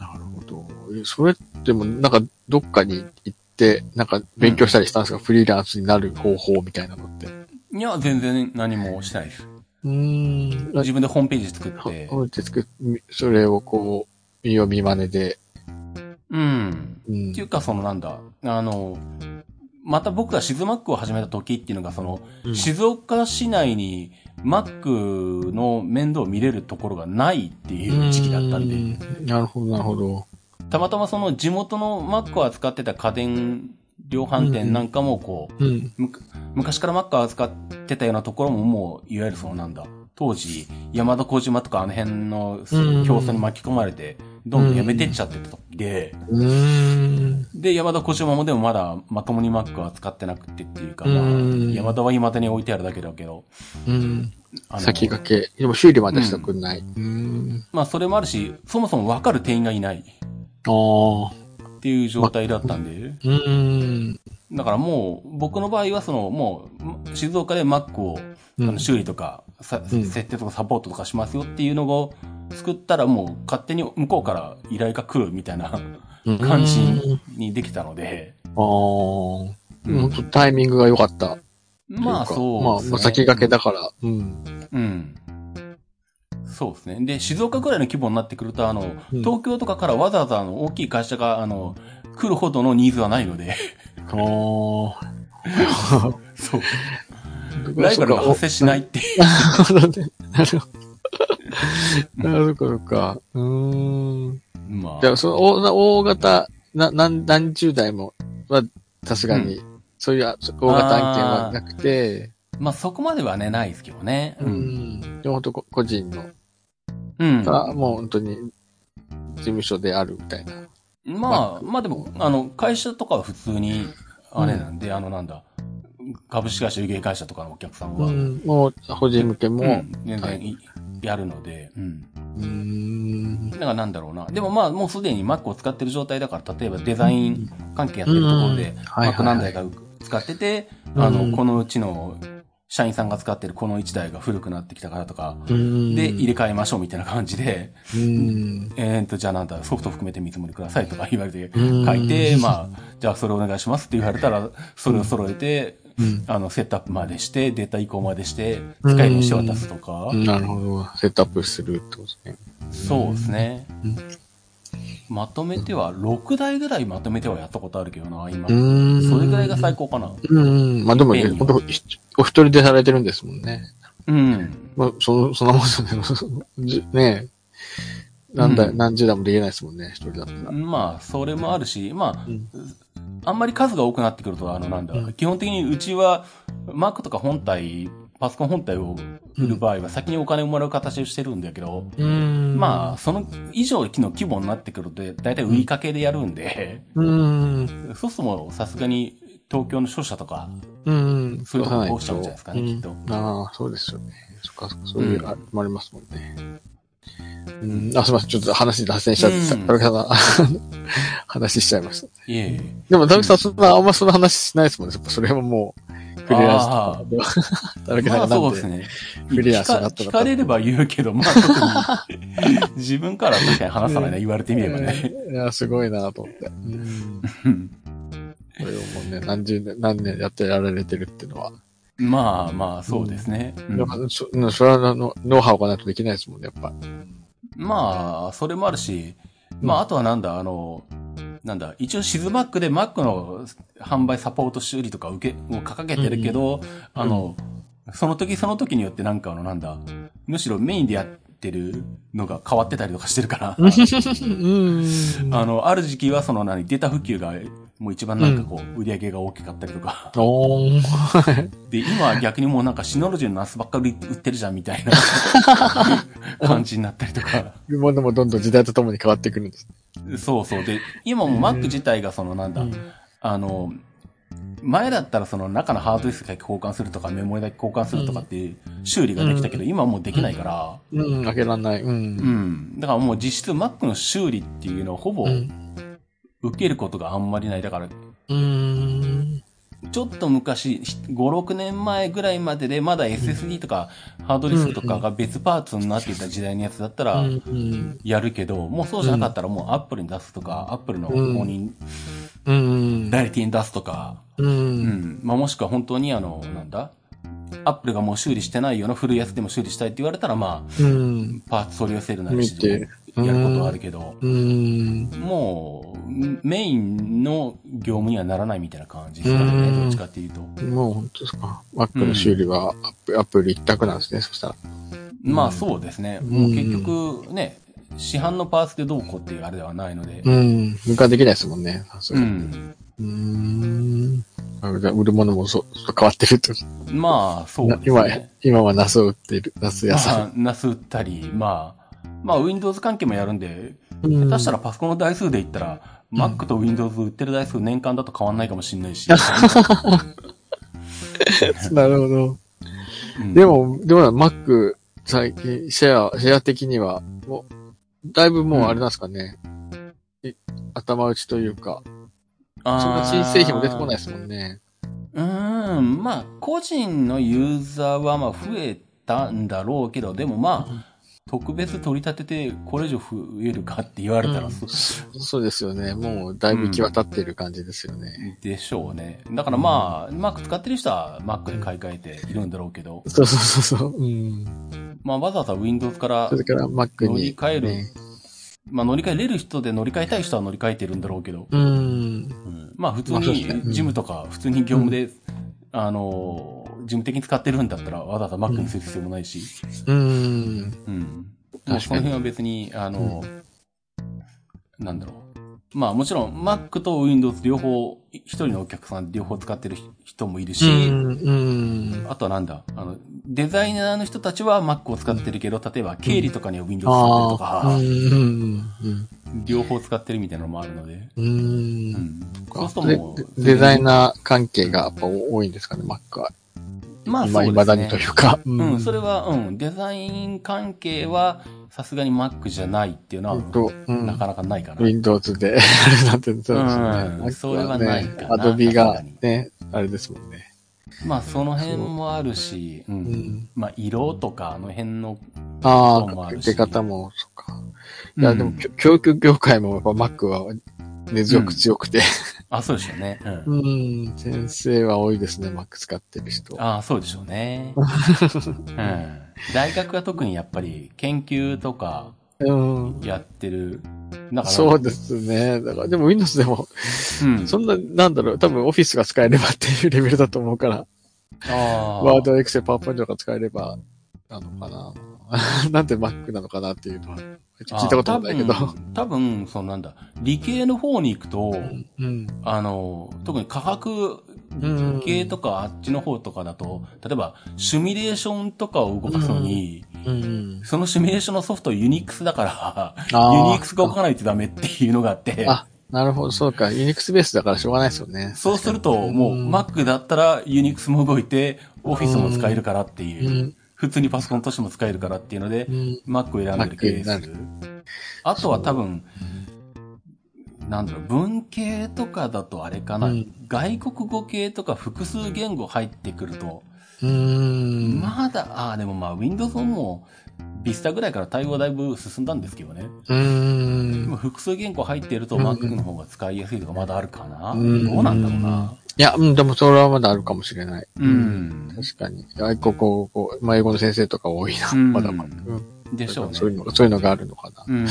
なるほど。えそれっても、なんか、どっかに行って、なんか、勉強したりしたんですか、フリーランスになる方法みたいなのって。いや、全然何もしてないです。うーん。自分でホームページ作って、ほって作っそれをこう、見よう見真似で。うん。うんっていうか、そのなんだ、あの、また僕がシズマックを始めた時っていうのが、その、うん静岡市内に Mac の面倒を見れるところがないっていう時期だったんで、で。なるほど、なるほど。たまたまその地元の Mac を扱ってた家電量販店なんかもこう、うん。昔から Mac を扱ってたようなところももう、いわゆるそのなんだ、当時、山田小島とかあの辺のうん競争に巻き込まれて、どんどん辞めてっちゃってた時で、うーん。で、山田小島もでもまだまともに Mac は使ってなくてっていうか、まあ、うん山田は未だに置いてあるだけだけど、うん。あの先駆け。でも修理までしたくない。うん。まあそれもあるし、そもそもわかる店員がいないああ。っていう状態だったんで、うん。だからもう、僕の場合はその、もう、静岡で Mac を、あの修理とか、さうん設定とかサポートとかしますよっていうのを作ったらもう勝手に向こうから依頼が来るみたいな感じにできたので、ああ。うん本当タイミングが良かった。まあそうねまあ先駆けだから。うん。うん。そうですね。で、静岡くらいの規模になってくると、あの、うん東京とかからわざわざあの大きい会社が、あの、来るほどのニーズはないので、おー。[LAUGHS] そう。ライバルが発生しないっていう。[LAUGHS] なるほどね。なるほど。なるほどか。うーん。まじゃあ、その大大型、な、何、何十台もは、さすがに、そういう大型案件はなくて、まあそこまではね、ないですけどね。う。ん。で、本当個人の、うん。が、もう本当に、事務所であるみたいな。まあ、まあでも、あの、会社とかは普通に、あれなんで、あの、なんだ、株式会社、有形会社とかのお客さんは、うん。もう、法人向けも、うん全は然いやるので、うん。うーん。だからなんだろうな。でもまあ、もうすでに Mac を使ってる状態だから、例えばデザイン関係やってるところで、はい Mac 何台か使ってて、うんあの、このうちの社員さんが使ってるこの1台が古くなってきたからとか、うん。で、入れ替えましょうみたいな感じで、うん。えーと、じゃあなんだ、ソフト含めて見積もりくださいとか言われて、うん書いて、まあ、じゃあそれお願いしますって言われたら、それを揃えて、うん。あの、セットアップまでして、データ移行までして、使えるようにして渡すとか、なるほど。セットアップするってことですね。そうですねうん。まとめては、6台ぐらいまとめてはやったことあるけどな、今。うん。それぐらいが最高かな。うん。まあでも、便利本当お一人でされてるんですもんね。うん。まあ、そ、そんなもんですよね。え。何台、うん何十台もできないですもんね、一人だったら。まあ、それもあるし、まうんあ、あんまり数が多くなってくると、あの、なんだ、うん基本的にうちは、Mac とか本体、パソコン本体を売る場合は先にお金をもらう形をしてるんだけど、うんまあ、その以上の規模になってくると、だいたい売りかけでやるんで、うん。そうするともさすがに東京の商社とか、うん。そういうとこ通しちゃうんじゃないですかねうんきっとああ、そうですよね。そっか、そういう、あれもありますもんね。うん。あ、すみません。ちょっと話脱線しちゃって、さんが [LAUGHS] 話しちゃいました。いえいえ。でも、田中さん、そんな、あんまその話しないですもんね。それはもう、フリーランスあとか。田中さまあんがなんで、そうですね。フリーランスに聞かなったのか聞かれれば言うけど、まあ特に [LAUGHS] 自分からは確かに話さないな、言われてみればね。いや、すごいなと思って。うん。うんこれをもうね、何十年、何年やってやられてるっていうのは。まあまあ、そうですね。うんそうんそれはのノウハウがないとできないですもんね、やっぱ。まあ、それもあるし、まあ、あとはなんだ、あの、なんだ、一応シズマックで Mac の販売サポート修理とか受け、を掲げてるけど、あの、その時その時によってなんかあの、なんだ、むしろメインでやってるのが変わってたりとかしてるから、[LAUGHS] うん。あの、ある時期はその何、データ普及がもう一番なんかこう、売り上げが大きかったりとか、おー。[LAUGHS] で、今は逆にもうなんかシノロジーのナスばっかり売ってるじゃんみたいな [LAUGHS] 感じになったりとか。ものもどんどん時代とともに変わってくるんです。そうそう。で、[LAUGHS] 今も Mac 自体がそのなんだ、あの、前だったらその中のハードディスクだけ交換するとかメモリだけ交換するとかっていう修理ができたけど、今はもうできないから、うん、開けらんない。う。うんん。だからもう実質 Mac の修理っていうのをほぼうん。受けることがあんまりない。だから、うん。ちょっと昔、5、6年前ぐらいまででまだ SSD とかハードディスクとかが別パーツになっていた時代のやつだったら、うん。やるけど、もうそうじゃなかったらもう Apple に出すとか、Apple の公認うん。代理店に出すとか、う。うんん。まあ、もしくは本当にあの、なんだ？アップルがもう修理してないような古いやつでも修理したいって言われたら、まうん。あ、パーツ取り寄せるなりし見てやることはあるけど、うん。もう、メインの業務にはならないみたいな感じですかね、うんどっちかっていうと。もう本当ですか？Mac の修理はアップアップル一択なんですね、そしたら。まあそうですね。もう結局ね、市販のパーツでどうこうっていうあれではないので、うん。分解できないですもんね。それうん。うーん。売るものもそ変わってるってまあそうです今ね。、今はナスを売っている。ナス屋さまあ、ナス売ったり、まあ、まあ Windows 関係もやるんで、ん。うん下手したらパソコンの台数で言ったら、Mac と Windows 売ってる台数年間だと変わんないかもしれないし。[LAUGHS] なるほど。うんで、も、でも Mac、最近、シェア、シェア的には、もう、だいぶもうあれなんですかね。い頭打ちというか、そんな新製品も出てこないですもんね。うーん、まあ、個人のユーザーはまあ増えたんだろうけど、でもまあ、特別取り立ててこれ以上増えるかって言われたら、うんそそうですよね。もう、だいぶ行き渡っている感じですよね。でしょうね。だからまあ、Mac 使ってる人は Mac で買い替えているんだろうけど、そうそうそうそう。うん。まあわざわざ Windows から。乗り換えるねまあ乗り換えれる人で乗り換えたい人は乗り換えてるんだろうけど、うん。うんまあ普通に事務とか普通に業務で、あのー、事務的に使ってるんだったらわざわざ Mac にする必要もないし、うん。うん。もうその辺は別に、あの、なんだろう。まあもちろん Mac と Windows 両方、一人のお客さん両方使ってる人もいるし、うん。うん。あとはなんだ、あの、デザイナーの人たちは Mac を使ってるけど、例えば経理とかには Windows 使ってると。か、うん。うん。両方使ってるみたいなのもあるので、う。うんん。そうするとでもう、デザイナー関係がやっぱ多いんですかね、Mac は。まあ今、そうですね。未だにというか。ううん、それは、うん、デザイン関係は、さすがに Mac じゃないっていうのは、えっと、うんなかなかないかな。Windows でやるなんて、そうですね。うんそれはないかなね Adobe がね、あれですもんね。まあ、その辺もあるし、う。うんん。まあ、色とか、あの辺の、ああ、出方も、そっか。いや、うんでも、きょ教育業界もやっぱ Mac は根強く強くて。あ、そうでしょうね。うん。うん、先生は多いですね、Mac 使ってる人。ああ、そうでしょうね。うん。大学は特にやっぱり研究とかうん。やってる。だから、そうですね。だから、でも Windows でも、うん。そんな、なんだろう、多分 Office が使えればっていうレベルだと思うから、ああ。ワード、Excel、PowerPoint とか使えれば、なのかな。[LAUGHS] なんで Mac なのかなっていうのは、聞いたこともないけど。多分、そのなんだ、理系の方に行くと、うん。あの、特に科学うん系とかあっちの方とかだと、例えば、シミュレーションとかを動かすのに、うん。そのシミュレーションのソフトユニックスだから、ユニックスが動かないとダメっていうのがあって、あ、なるほど、そうか。Unix ベースだからしょうがないですよね。そうすると、もううん Mac だったらユニックスも動いて、Office も使えるからってういう、ん。普通にパソコンとしても使えるからっていうのでう、ん。Mac を選んでるケース。あとは多分、なんだろう、文系とかだとあれかな、うん外国語系とか複数言語入ってくると、うん。まだ、ああ、でもまあ Windows も Vista ぐらいから対応はだいぶ進んだんですけどね。うん。複数言語入ってるとうん Mac の方が使いやすいとかまだあるかな、うんどうなんだろうな。いや、うん、でもそれはまだあるかもしれない。うん。確かに。外国語、まあ、英語の先生とか多いな。うんまだまだ。うんでしょうね。そういうのが、そういうのがあるのかな。うん。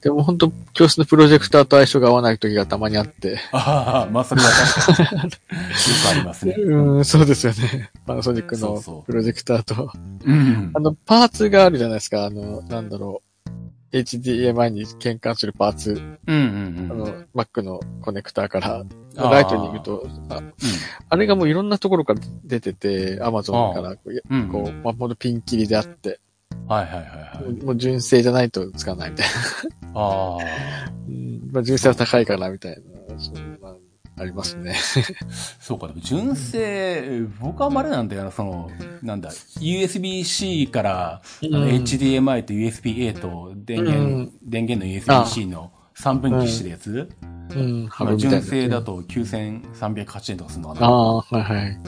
でも本当教室のプロジェクターと相性が合わない時がたまにあって。ああ、まあそれは確かに。よくありますね。うん、そうですよね。パナソニックのプロジェクターと。うんあ。の、パーツがあるじゃないですか。あの、なんだろう。HDMI に変換するパーツ。うんうんうん。あの、Mac のコネクターから、ライトニングと、ああれがもういろんなところから出てて、Amazon からこう、うん。うん。こう、まあ、ほんとピンキリであって、はいはいはいはい。もう純正じゃないとつかないみたいな。ああ。うんまあ、純正は高いからみたいな、そういうのがありますね。[LAUGHS] そうか、でも純正、僕はあんまりなんだよな、その、なんだ、USB-C から、うん HDMI と USB-A と電源、うん電源の USB-C の3分岐してるやつ、うん、ハまあブみたいな。純正だと9308円とかするのかな。ああ、はいはい。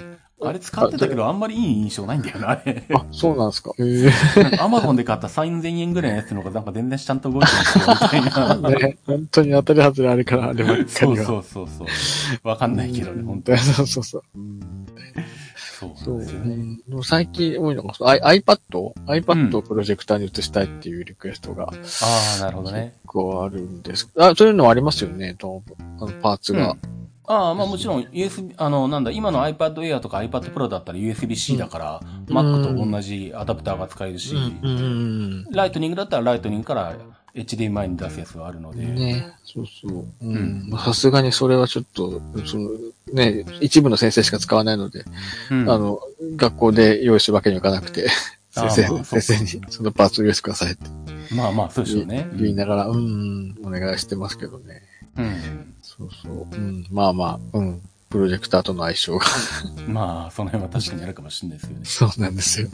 あれ使ってたけど、あんまりいい印象ないんだよな、あれ。あ、そうなんですか。[LAUGHS] ええなんか Amazon で買った3000円ぐらいのやつの方がなんか全然ちゃんと動いてますよ、みたいな。[LAUGHS] ね、本当に当たり外れあるから、あればっかりは。そうそうそうそう。わかんないけどね、本当に。[LAUGHS] そうそうそう。そうね。うん、でも最近多いのが、アイ iPad?iPad をプロジェクターに移したいっていうリクエストがああ、なるほどね。結構あるんです。あ、そういうのはありますよね、とあのパーツが。ああ、まあもちろん USB、あの、なんだ、今の iPad Air とか iPad Pro だったら USB-C だから、うん Mac と同じアダプターが使えるし、ライトニングだったらライトニングから HDMI に出すやつがあるので、うん。ね、そうそう。ううんさすがにそれはちょっと、その、ね、一部の先生しか使わないので、うんあの、学校で用意するわけにはいかなくて、あ先生、まあ先生にそのパーツを用意してくださいってまあまあ、そうでしょうね。言いながら、うん、お願いしてますけどね。うん。そうそう。うん、まあまあ、うん。プロジェクターとの相性が。まあ、その辺は確かにあるかもしれないですよね。そうなんですよ。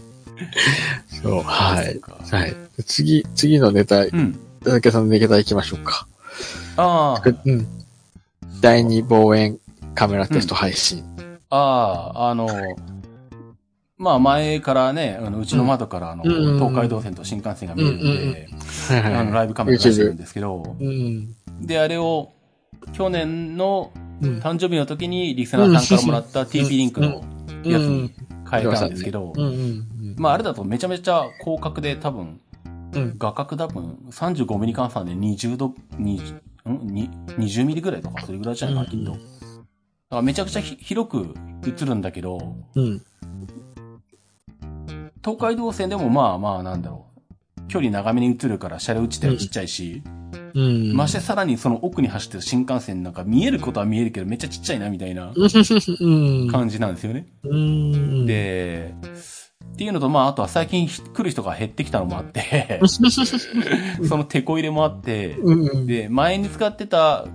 そう、はいはい。次、次のネタ、うん。田中さんのネタ行きましょうか。ああ、うん。第二望遠カメラテスト配信。ああ、あの、まあ前からね、あの、うちの窓からあの、うん東海道線と新幹線が見えるんで、はいはいあの、ライブカメラ出してるんですけど、うん。で、あれを、去年のうん。誕生日の時にリスナーさんからもらった TP リンクのやつに変えたんですけどまああれだとめちゃめちゃ広角で多分、うん。画角多分35ミリ換算で20度、20ん？に20ミリぐらいとかそれぐらいじゃない？かな、きっと。だからめちゃくちゃひ広く映るんだけど、うん。東海道線でもまあまあなんだろう。距離長めに映るから車両自体はちっちゃいし、うん。ましてさらにその奥に走ってる新幹線なんか見えることは見えるけどめっちゃちっちゃいなみたいなうん。感じなんですよね。うん。、で、っていうのとまああとは最近来る人が減ってきたのもあって、[LAUGHS] その手こ入れもあって、うん。で、前に使ってた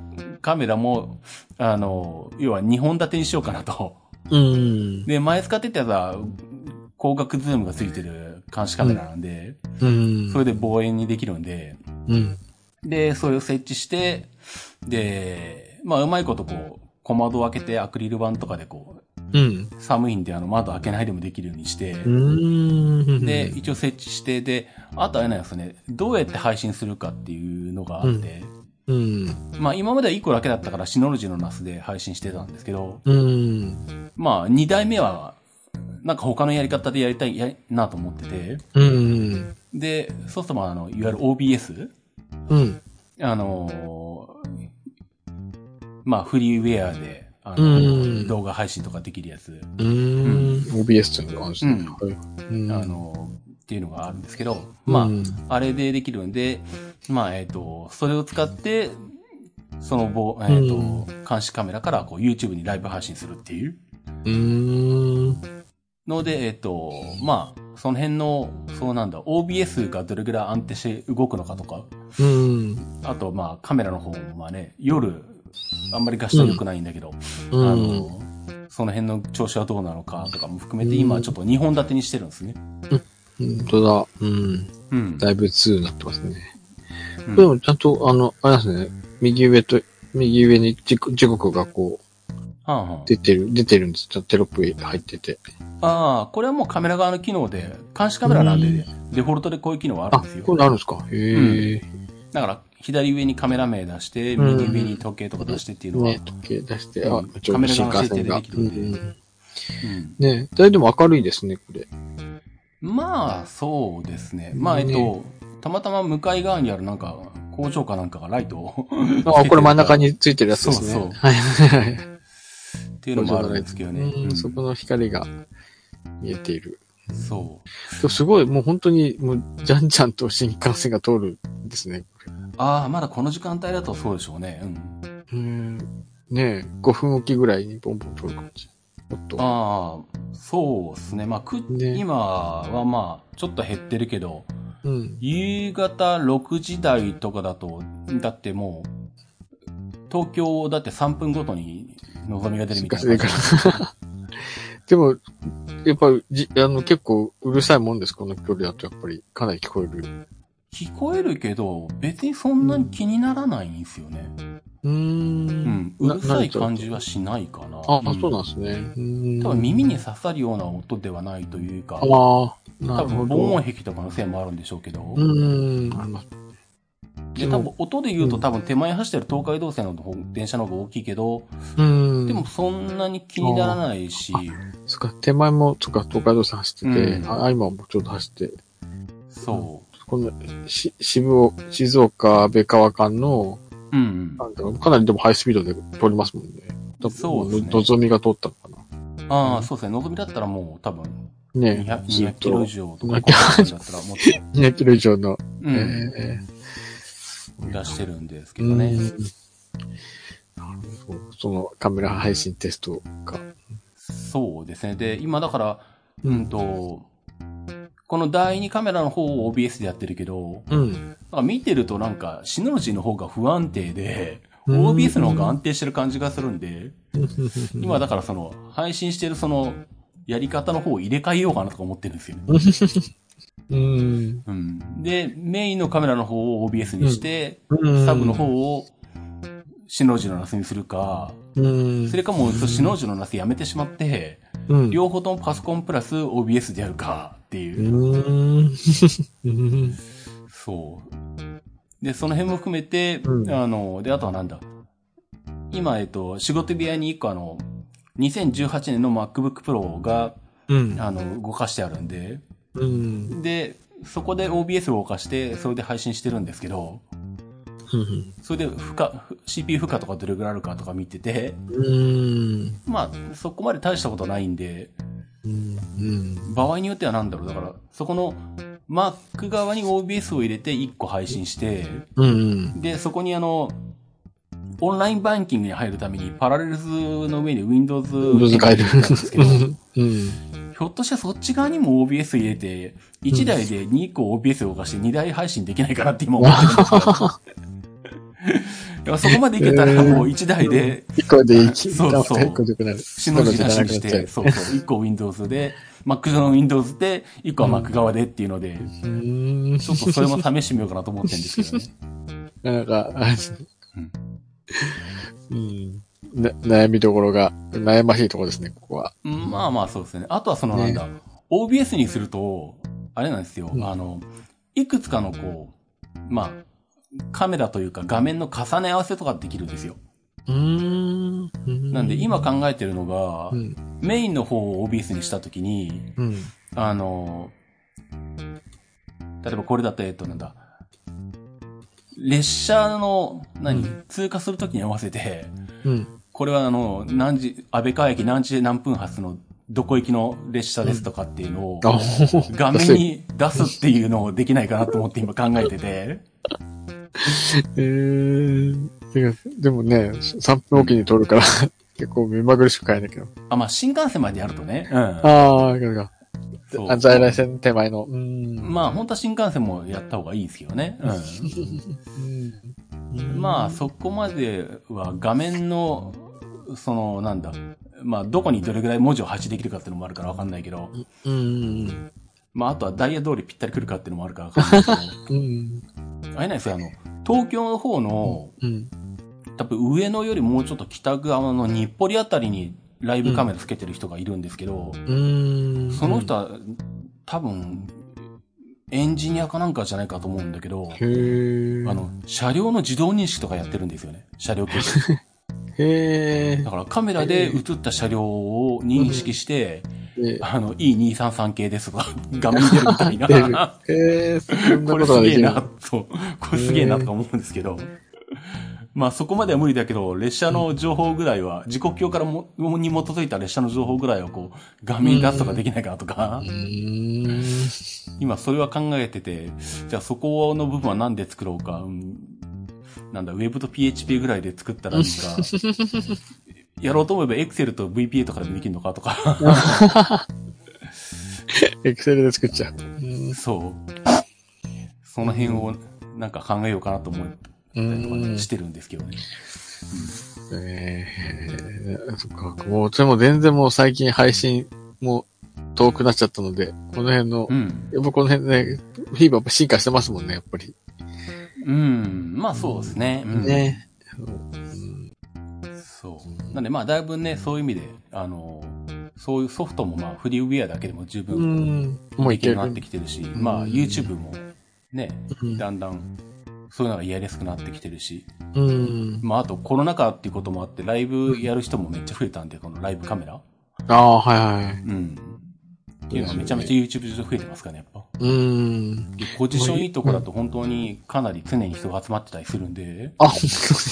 カメラも、あの、要は2本立てにしようかなと。うん。で、前使ってたやつは、広角ズームがついてる監視カメラなんで、うん。それで望遠にできるんで、うん。で、それを設置して、で、まあ、うまいことこう、小窓を開けてアクリル板とかでこうん。う、寒いんであの窓開けないでもできるようにして、うん。で、一応設置して、で、あとあれなんですよね、どうやって配信するかっていうのがあって、うん。まあ今までは1個だけだったからシノロジーのナスで配信してたんですけど、うん。まあ2代目は、なんか他のやり方でやりたいやなと思ってて、うん。で、そうするとまああの、いわゆる OBS? うん。あのーまあフリーウェアで、あのうん。動画配信とかできるやつ、うん。OBS っていうのがあるん。で。うん。あ、のーっていうのがあるんですけど、まあ、うん。あれでできるんで、まあ、えっ、と、それを使って、その棒、えっ、と、監視カメラからこう YouTube にライブ配信するっていう。うん。ので、えっ、と、まあ、その辺の、そうなんだ、OBS がどれぐらい安定して動くのかとか、うん。あと、まあ、カメラの方も、まあね、夜、あんまり画質は良くないんだけど、うん。あの、その辺の調子はどうなのかとかも含めて、今ちょっと2本立てにしてるんですね。本当だ。うん。うん。だいぶ2になってますね。うんでも、ちゃんと、あの、あれですね。右上と、右上に時刻がこう、出てる、出てるんです。ちょっとテロップ入ってて。ああ、これはもうカメラ側の機能で、監視カメラなんで、うデフォルトでこういう機能はあるあ、んですよ。こうなるんですかへえ。だから、左上にカメラ名出して、うん右上に時計とか出してっていうのは、ね、時計出して、あうん、ちょ。カメラ側の設定でできるんでうんうんうんね、だいでも明るいですね、これ。まあ、そうですね。まあ、えっと、ねたまたま向かい側にあるなんか、工場かなんかがライトをあ、これ真ん中についてるやつですね。そうそうはいはいはい。っていうのもあるんですけどね。うんうんそこの光が見えている。そでもすごい、もう本当に、もう、じゃんじゃんと新幹線が通るんですね。ああ、まだこの時間帯だとそうでしょうね。うん。れうん。ねえ、5分おきぐらいにボンボン通る感じ。もっと。ああ、そうですね。まあ、く、ね今はまあ、ちょっと減ってるけど、うん。夕方6時台とかだと、だってもう、東京だって3分ごとに望みが出るみたいな。[LAUGHS] でも、やっぱり、じ、あの、結構うるさいもんです、この距離だと、やっぱり、かなり聞こえる。聞こえるけど、別にそんなに気にならないんですよね。うんん。うるさい感じはしないかな。あ、あんそうなんですね。多分耳に刺さるような音ではないというか、ああ、な多るほ分防音ど。壁とかのせいもあるんでしょうけど、うーん。ありますで、多分音で言うと多分手前走ってる東海道線の方電車の方が大きいけど、うーん。でも、そんなに気にならないし、そっか、手前も、そっか、東海道線走ってて、うん。あ、今もちょうど走って、そこの、し、渋尾、静岡、安倍川間の、う。うん。なんだろう、かなりでもハイスピードで通りますもんね。そうですね。のぞみが通ったのかな。ああ、そうですね。のぞみだったらもう多分ね。200、ずっ200キロと以、上。とか200だったらもっ200キロ以上の、と、うん、え出してるんですけーどね。うんなるほど。そのカメラ配信テストが。そうですね。で、今だから、うんと、この第2カメラの方を OBS でやってるけど、うん。なんか見てるとなんか、シノロジーの方が不安定で、うん OBS の方が安定してる感じがするんで、今だからその、配信してるその、やり方の方を入れ替えようかなとか思ってるんですよね。[LAUGHS] うん。うん。で、メインのカメラの方を OBS にして、うんサブの方をシノロジーのナスにするか、うん。それかもうシノロジーのナスやめてしまって、うん。両方ともパソコンプラス OBS でやるかってういう。うんそう。で、その辺も含めて、うんあの、で、あとはなんだ。今、えっと、仕事部屋に一個あの、2018年の MacBook Pro が、うん。あの、動かしてあるんで、うん。で、そこで OBS を動かして、それで配信してるんですけど、うん。それで負荷、CPU 負荷とかどれぐらいあるかとか見てて、うん。まあ、そこまで大したことないんで、うん。場合によってはなんだろう、だから、そこの Mac 側に OBS を入れて1個配信して、うん。で、そこにあの、オンラインバンキングに入るためにパラレルズの上に Windows 難変えるなんですけど、[LAUGHS] うん。ひょっとしてそっち側にも OBS 入れて、1台で2個 OBS を動かして2台配信できないかなって今思ってるんです [LAUGHS] そこまでいけたらもう1台で一個でいいき、そうそう。しの字なしにして、そうそう、1個 Windows で、Mac 上の Windows で、1個は Mac 側でっていうので、うん。ちょっとそれも試してみようかなと思ってるんですけどね。[LAUGHS] なんか、あうん。な悩みどころが、悩ましいところですね、ここは。まあまあそうですね。あとはそのなんだ、OBS にすると、あれなんですよ、うんあの、いくつかのこう、まあ、カメラというか画面の重ね合わせとかできるんですよ。うーん。なんで今考えてるのが、うん。メインの方を OBS にしたときに、うん。あの、例えばこれだと、えっとなんだ、列車の、何、うん通過するときに合わせて、うん。これはあの、何時、安倍川駅何時で何分発のどこ行きの列車ですとかっていうのを、あ画面。に出すっていうのをできないかなと思って今考えてて。えー、でもね、3分おきに撮るから、結構目まぐるしく変えなきゃ。あ、まあ、新幹線までやるとね。うん。ああ、いかが。そうあ、在来線手前の。うーん。まあ、本当は新幹線もやった方がいいですけどね。う [LAUGHS] うんん。まあ、そこまでは画面の、その、なんだ。まあ、どこにどれぐらい文字を配置できるかっていうのもあるからわかんないけど、うん。まあ、あとはダイヤ通りぴったり来るかっていうのもあるからわかんないけど、うん。あれなんですよ、あの、東京の方の、うん。多分上野よりもうちょっと北側の日暮里あたりにライブカメラつけてる人がいるんですけど、うん。その人は多分エンジニアかなんかじゃないかと思うんだけど。あの、車両の自動認識とかやってるんですよね。車両系で。[LAUGHS] へだからカメラで映った車両を認識して、ー。あの、E233 系ですとか、画面に出るみたいな。へー、これ。すげえな、そう。これすげえなとか思うんですけど。まあそこまでは無理だけど、列車の情報ぐらいは、時刻表からも、に基づいた列車の情報ぐらいはこう、画面に出すとかできないかなとか。今それは考えてて、じゃあそこの部分は何で作ろうか、うんなんだ、Web と PHP ぐらいで作ったらいいか、やろうと思えば Excel と VPA とかでもできるのかとか、エクセルで作っちゃう。うんそう。その辺をなんか考えようかなと思ったりとかねしてるんですけどね。えー、そっか。もう、でも全然もう最近配信も遠くなっちゃったので、この辺の、うん。やっぱこの辺ね、フィーバー進化してますもんね、やっぱり。うん。まあそうですね。うん、ね。うんそう。なんでまあだいぶね、そういう意味で、あの、そういうソフトもまあフリーウェアだけでも十う分ん。もういける。ようになってきてるし、んまあ YouTube もね、うんだんだんそういうのがやりやすくなってきてるし、うん。まああとコロナ禍っていうこともあってライブやる人もめっちゃ増えたんで、このライブカメラ。ああ、はいはい。うん。っていうのはめちゃめちゃ YouTube 上で増えてますからね、やっぱ。うん。でポジションいいとこだと本当にかなり常に人が集まってたりするんで、あ、本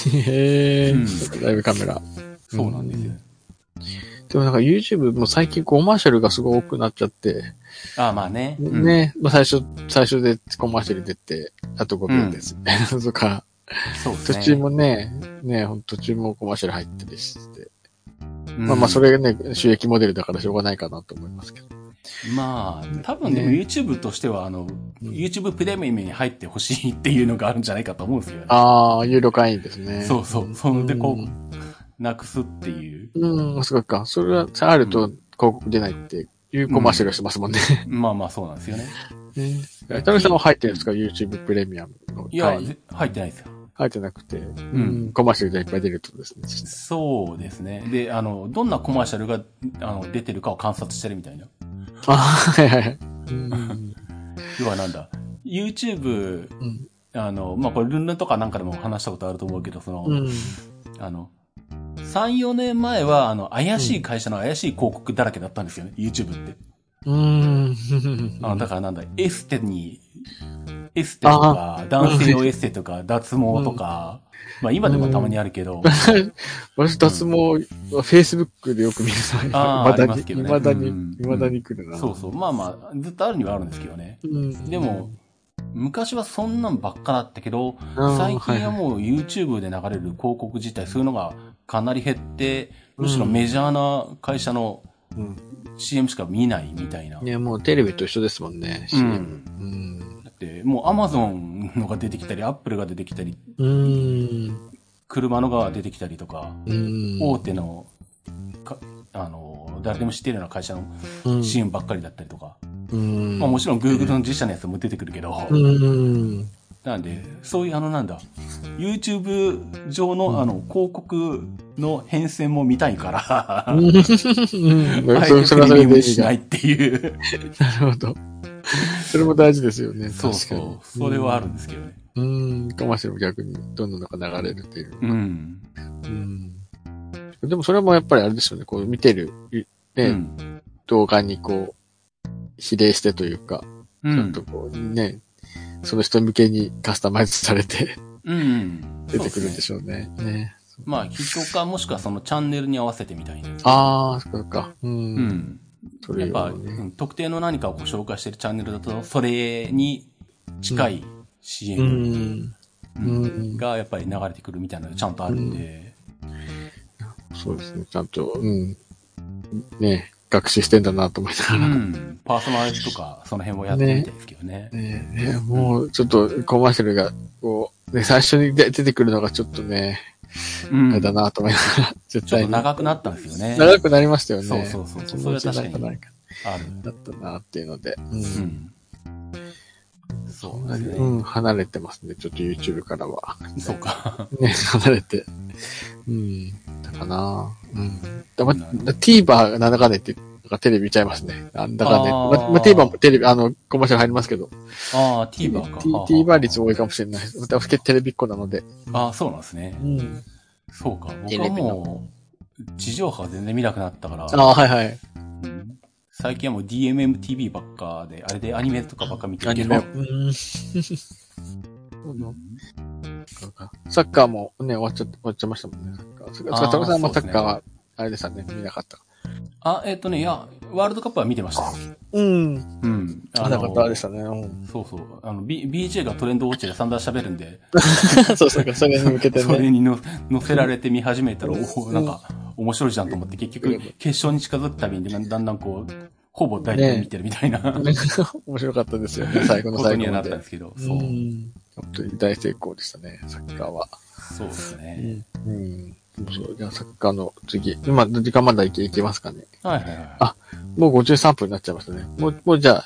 当に。へえ、うんライブカメラ。そうなんですよ。でもなんか YouTube も最近コマーシャルがすごい多くなっちゃって、ああまあね。うんね、まあ最初、最初でコマーシャル出て、あと5秒ですみたいなのとか、そうですね。途中もね、ね、ほんと途中もコマーシャル入ってるしして、うんまあまあそれがね、収益モデルだからしょうがないかなと思いますけど。まあ、多分でもね YouTube としては、あの、YouTube プレミアムに入ってほしいっていうのがあるんじゃないかと思うんですよね。ああ、有料会員ですね。そうそう。そんで、こうなくすっていう。うん、そうか。それは、あると広告出ないっていうコマーシャルをしてますもんね。まあまあそうなんですよね。ね。田辺さんは入ってるんですか ?YouTube プレミアムのいや会員。、ぜ入ってないですよ。書いてなくて、うん、コマーシャルがいっぱい出るってことですね。そうですね。で、あの、どんなコマーシャルが、あの、出てるかを観察してるみたいな。らあ、はいはいはい。うん。要はなんだ、YouTube、うん。あの、まあ、これルンルンとかなんかでも話したことあると思うけど、その、うん。あの、3、4年前は、あの、怪しい会社の怪しい広告だらけだったんですよね、YouTube って。うん。あの、だからなんだ、エステに、エステとか、男性用エステとか、脱毛とか、まあ今でもたまにあるけど、[LAUGHS] 私、脱毛は Facebook でよく見るな。未だに、まだにうん、未だに来るな。そうそう、まあまあ、ずっとあるにはあるんですけどね。うん。でも、昔はそんなんばっかだったけど、うん、最近はう、もう YouTube で流れる広告自体、そういうのがかなり減って、むしろメジャーな会社のうん。CM しか見ないみたいな。ね、もうテレビと一緒ですもんね。う CM ん。うん。だって、もう Amazon のが出てきたり、Apple が出てきたり、うん。車のが出てきたりとか、うん。大手の、かあの、誰でも知ってるような会社のうん CM ばっかりだったりとか。うん。まあもちろん Google の自社のやつも出てくるけど、うん。なんで、そういうあのなんだ、YouTube 上のあの広告の変遷も見たいから、うん。あそえてプレミアム。しないっていう。[LAUGHS] なるほど。それも大事ですよね。そうそう。それはあるんですけどね。うん。かましても逆にどんどんなんか流れるっていう。うん。うん。でもそれもやっぱりあれですよね。こう見てる、いね、うん。動画にこう、比例してというか、うんちゃんと。こうね、その人向けにカスタマイズされてうん。出てくるんでょ。しょうね。ね。まあ、人かもしくはそのチャンネルに合わせてみたいな。ああ、そっか。う。うんん。それやっぱ、ね。うん特定の何かをご紹介してるチャンネルだと、それに近いうん。がやっぱり流れてくるみたいなのがちゃんとあるんで、そうですね。ちゃんと、うん。ね、学習してんだなと思いなうがら。ん。パーソナライズとか、その辺をやってみたいですけどね。ねえ、ねもう、ちょっと、コマーシャルが、こう、ね、最初に出出てくるのがちょっとね、うん。あれだなと思いながら、絶対に。長くなったんですよね。長くなりましたよね。そうそうそう気それは確かになんないかある。だったなっていうので。う。うんん。そうですね。うん、離れてますね。ちょっと YouTube からは。そうか。[LAUGHS] ね、離れて。うん。だかなうん。TVer がなんだかんだ言って、なんかテレビ見ちゃいますね。なんだかんだ言って。ま、まあ、TVer もテレビ、あの、コマーシャル入りますけど。ああ、TVer か。T- TVer 率多いかもしれないです。私テレビっ子なので。ああ、そうなんですね。うん。そうか。僕はテレビのもう、地上波全然見なくなったから、ああ、はいはい。うん最近はもう DMMTV ばっかで、あれでアニメとかばっか見てるけどアニメ。。うん。そ [LAUGHS] うかサッカーもね、終わっちゃっ終わっちゃいましたもんね。サッカー。あーそかさんもそうですねサッカーは、あれでしたね、見なかった。あ、えっ、とね、いや、ワールドカップは見てましたよ。うん。うん。見なかった、でしたね。うん。そうそう。あの、B、BJ がトレンドウォッチで散々喋るんで、[LAUGHS] そうそうか、それに向けてそれね。にの乗せられて見始めたら、おおなんか、面白いじゃんと思って、結局うん、決勝に近づくたびにだんだんこう、ほぼ大体見てるみたいな、[LAUGHS] 面白かったですよね、[LAUGHS] 最後のことにはな。ったんですけど、うそう。ん。本当に大成功でしたね、サッカーは。そうですね。うん。そう、じゃあサッカーの次。今、時間まだいけいけますかね。はいはいはい。あもう53分になっちゃいましたね。もう、もうじゃあ。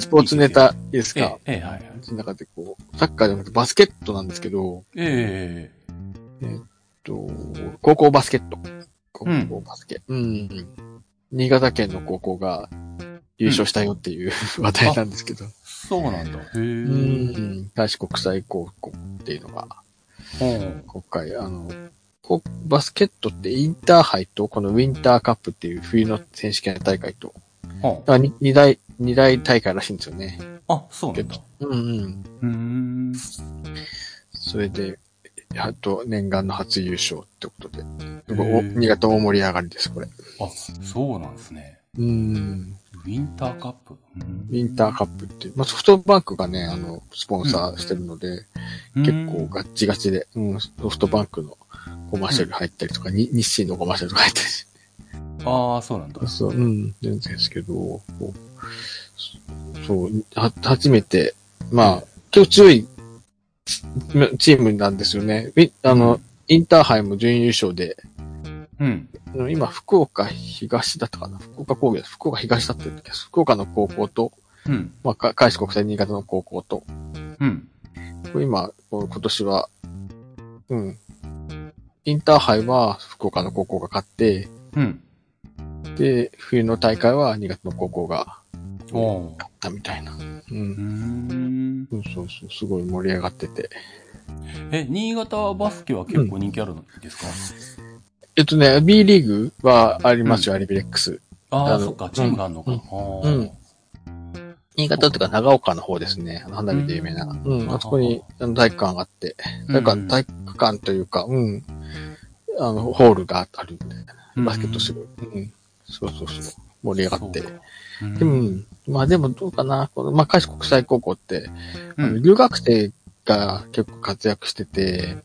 スポーツネタいいですか？ええ、ええ、はいはい。その中でこう、サッカーじゃなくてバスケットなんですけど、ええ、えっと、高校バスケット。高校バスケ。うん。新潟県の高校が優勝したよっていう、[LAUGHS] 話題なんですけど。そうなんだ。へえ。うん。大使国際高校っていうのが、うん。今回、あの、こバスケットってインターハイとこのウィンターカップっていう冬の選手権大会と、はあに二大、二大大会らしいんですよね。あ、そうなんだ。うんうん。うーん。それで、やっと念願の初優勝ってことで。新潟大盛り上がりです、これ。あ、そうなんですね。うん。ウィンターカップ？うんウィンターカップっていう、まあ、ソフトバンクがね、あの、スポンサーしてるので、結構ガッチガチで、うん、ソフトバンクのコマーシャル入ったりとか、に日清のコマーシャルとか入ったりしああ、そうなんだ。そう、うん、全然ですけど、そう、は、初めて、まあ、今日強いチームなんですよね。あの、インターハイも準優勝で、うん。今、福岡東だったかな福岡工業、福岡東だったっけ福岡の高校と、うん。まあ、か海士国際新潟の高校と、うん。今、今年は、うん。インターハイは福岡の高校が勝って、うん。で、冬の大会は新潟の高校が勝ったみたいな。う。うんん。そうそうそう、すごい盛り上がってて。え、新潟バスケは結構人気あるんですか、えっとね、B リーグはありますよ、アリビレックス。ああ、そっか、チームがあるのか。うん新潟というか長岡の方ですね。あの花火で有名な。うん、あそこに体育館があって、体育館、体育館というか、うん、あの、ホールがあるんで、バスケットする。うん。そうそうそう。盛り上がって。でも、うんまあでもどうかな。この、まあ、海市国際高校って。留学生が結構活躍してて、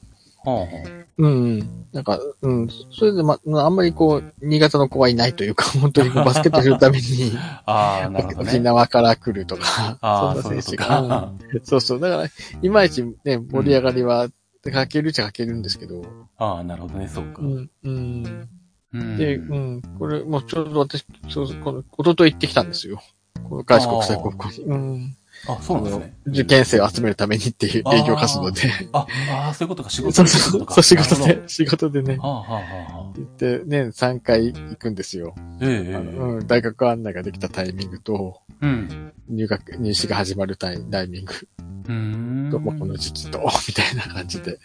うん。なんか、うん。それで、ま、まああんまりこう、新潟の子はいないというか、[LAUGHS] 本当にバスケットするために、[LAUGHS] あああ、なるほど沖ね。縄から来るとか、そんな選手が。そうそう。だから、いまいちね、盛り上がりは、かけるっちゃかけるんですけど。ああ、なるほどね、そっか。うん。うん。うんで、うん。これ、もうちょうど私、そうこの、一昨日行ってきたんですよ。この海市国際高校に。うん。あ、そうなんですね。受験生を集めるためにっていう営業活動で。あ、ああ、そういうことか、仕事そうでそうそう、仕事で、仕事でね。はあ、はあはあはあ、行って、年3回行くんですよ。ええうん、大学案内ができたタイミングと、うん。入学、入試が始まるタイタイミングうーん。と、まあこの時期と、[LAUGHS] みたいな感じで、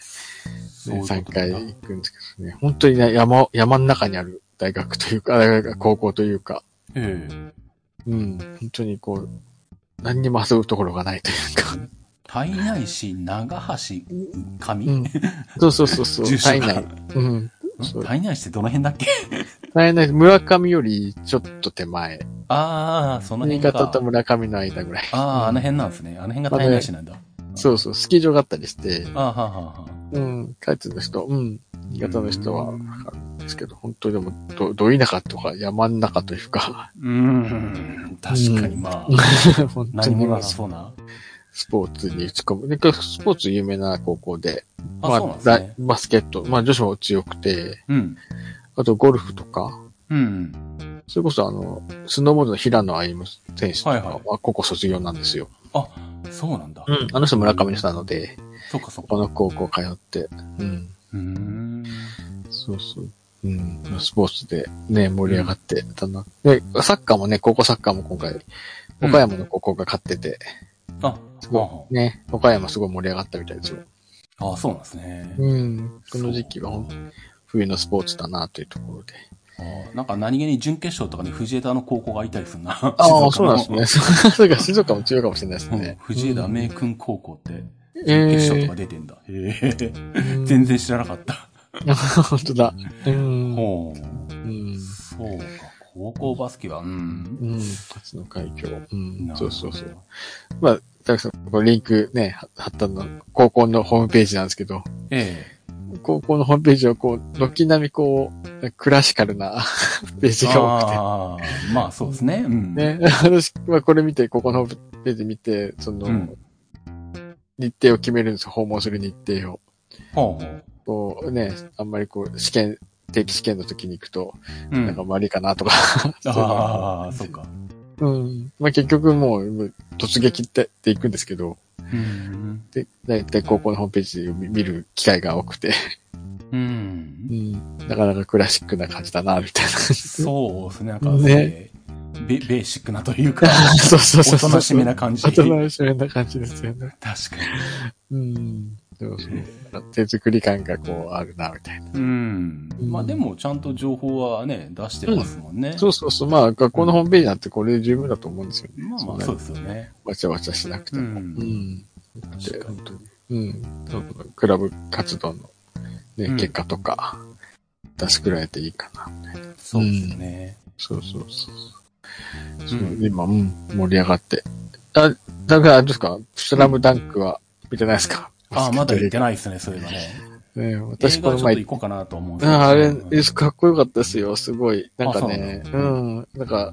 そういうこと3だ回行くんですけどね。本当にね、山、山の中にある大学というか、あ高校というか、ええうん、本当にこう、何にも遊ぶところがないというか、胎内市、長橋、上、うん。そうそうそうそう、住所が体内。うん。そう胎内市ってどの辺だっけ？体内、村上よりちょっと手前。ああ、その新辺か。潟と村上の間ぐらい。ああ、あの辺なんですね。あの辺が胎内市なんだ。そうそう、スキー場があったりして、ああ、はあ、はあ、はあ。うん、カイツの人、うん、新潟の人は、ですけど、本当にでも、ど、ど田舎とか山の中というか、うーん、確かにまあ、[LAUGHS] 本当何もなにまあさそうな。スポーツに打ち込む。で、スポーツ有名な高校で、あ、まあ、ね。ババスケット、まあ女子も強くて、うん。あとゴルフとか、うん。それこそあの、スノーボードの平野歩夢選手とかはいはいは高校卒業なんですよ。あ、そうなんだ。うん。あの人村上の人なので、そっかそっか。この高校通って、うん。うーん。そうそう。うん。スポーツでね、盛り上がってたな。で、サッカーもね、高校サッカーも今回、岡山の高校が勝ってて、あ、すごい、ね、岡山すごい盛り上がったみたいですよ。ああ、そうなんですね。うん。この時期は本当冬のスポーツだなというところで。あーなんか何気に準決勝とかに藤枝の高校がいたりするな。ああ、そうなんですね。[LAUGHS] そうか、静岡も強いかもしれないですうんね。藤枝明君高校って、え決勝とえか出てんだ。へえ。うん [LAUGHS] 全然知らなかった。[LAUGHS] 本当だ。うん。ほう。うん。そうか。高校バスケは、うん。うん。初の快挙。うんそうそうそう。まあ、たくさん、これリンクね、は貼ったの、高校のホームページなんですけど、え高校のホームページはこう、軒並みこう、クラシカルな [LAUGHS] ペーえ。ジが多ああ、まあそうですね。うん。くて。ね、私はこれ見て、ここのホームページ見て、その、うん日程を決めるんですよ。訪問する日程を。ほうほう。こうね、あんまりこう、試験、定期試験の時に行くと、うん。なんか悪いかなとか。[LAUGHS] ああ、そっか。うん。まあ結局もう、突撃ってって行くんですけど、うん。で、だいたい高校のホームページを見見る機会が多くて、う。うんん。なかなかクラシックな感じだな、みたいな。そうですね。なんか、ねベ、ベーシックなというか、[LAUGHS] そうそうそうそう。おとなしめな感じ。おとなしめな感じですよね。確かうん。でもそう、手作り感がこうあるな、みたいな。に。うん。まあでも、ちゃんと情報はね、出してますもんね。そうそうそう。まあ、学校のホームページなんてこれで十分だと思うんですよね。まあまあ、そうですよね。わちゃわちゃしなくても。ううんん。で確かに本当に。うん。そうクラブ活動の、ねうん結果とか、出しくらえていいかな、みたいな。そうですよね。そうそうそう。うんそう今、うん、盛り上がって。あ、だから、あれですか、スラムダンクは見てないですか、ああ、まだ言ってない。ですね、そういえばね。ね、映私この前行こうかなと思うんですけど。ああれ、か？っこよかったですよ、すごい。なんかあね、そうううん、なんか、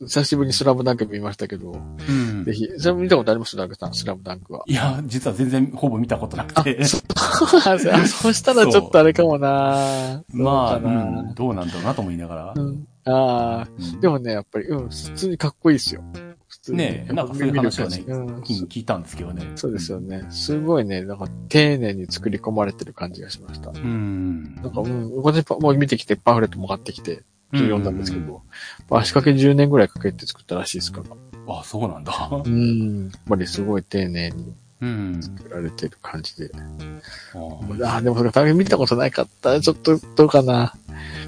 久しぶりにスラムダンク見ましたけど、うんぜ。ひ、それ見たことあります？ダンクさん、スラムダンクは。いや、実は全然ほぼ見たことなくて。あ、そしたらちょっとあれかもなまあ、どうんどうなんだろうなと思いながらう。ん。ああ、うんでもね、やっぱり、うん、普通にかっこいいですよ。普通に。ねえなんかそういう話はね聞聞いたんですけどね。そうですよね。すごいね、なんか丁寧に作り込まれてる感じがしました。うん。なんか、うん、私パもう見てきてパンフレットも買ってきて、読んだんですけど、足掛け10年ぐらいかけて作ったらしいですから。あ、そうなんだ。[LAUGHS] うん。やっぱりすごい丁寧にうん。作られてる感じで。あーああ、でもそれ、パ見たことないかった。ちょっと、どうかな。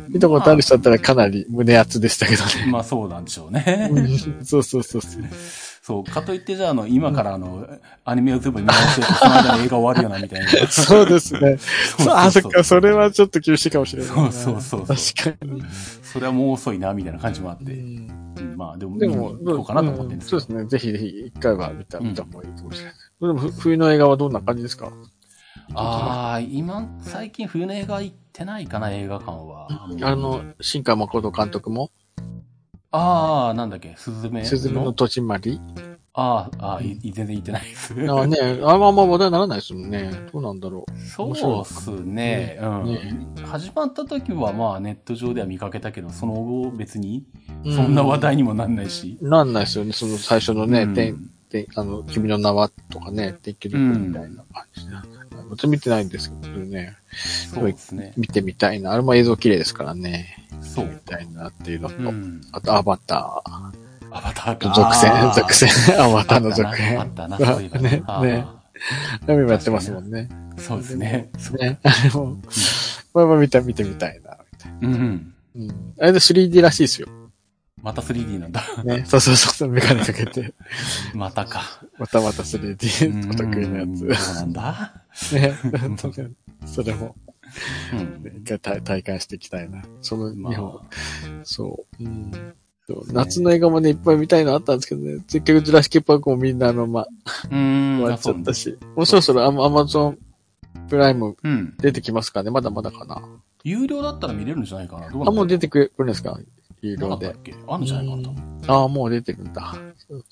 見たことある人だったらかなり胸熱でしたけどね。まあそうなんでしょうね。うんそうそうそうそう。[LAUGHS] そう、かといってじゃあ、あの、今からあの、アニメを全部見直してその間に映画終わるよな、みたいな。[LAUGHS] そうですね。[LAUGHS] そうあ、そっか、それはちょっと厳しいかもしれないな。そうそうそうそ確かに。それはもう遅いな、みたいな感じもあって。うんうんまあ、でも、でも、見に行こうかなと思ってるんですけど。そうですね。ぜひぜひ、一回は見た、うん見た方がいいかもしれない。でも、ふ冬の映画はどんな感じですか？ああ、今、最近冬の映画行ってないかな、映画館は。あの、新海誠監督も、ああ、なんだっけ、スズメの？すずめの戸締まり？ああ、ああ、い全然行ってないです。ああね、あんまあんま話題にならないですもんね。どうなんだろそうっすね。うん。ね始まった時はまあネット上では見かけたけど、その後別に、う。そんな話題にもなんないし。なんないですよね。その最初のね、うんてんてんあの、君の名はとかね、天気力みたいな感じで。私見てないんですけどね。そうですね。見てみたいな。あれも映像綺麗ですからね。そう見。たいなっていうのと、うん。あとアバタアバターか。ー、続編続編、アバターの続あ編。あったなそういえば [LAUGHS] ねねラミもやってますもんね。そうですね。そうね。あれも、まあまあ見た、見てみたいな、みたいうん。な。うん。あれで 3D らしいですよ。また 3D なんだ。ね。そうそうそう、メガネかけて。[LAUGHS] またか。またまた 3D お得意なやうんそうつ。なんだ？ね。[LAUGHS] それも、うん。ね一回体体感していきたいな。そのま日本、あ、そう。うん。夏の映画もね、いっぱい見たいのあったんですけどね。せっかくジュラシックパークもみんなあの、ま、うーん。終わっちゃったし。もうそろそろアマアマゾンプライムうん。出てきますかねまだまだかな。有料だったら見れるんじゃないかな。どうあ、もう出てくるんですか？有料であるんじゃないかな。ああ、もう出てるんだ。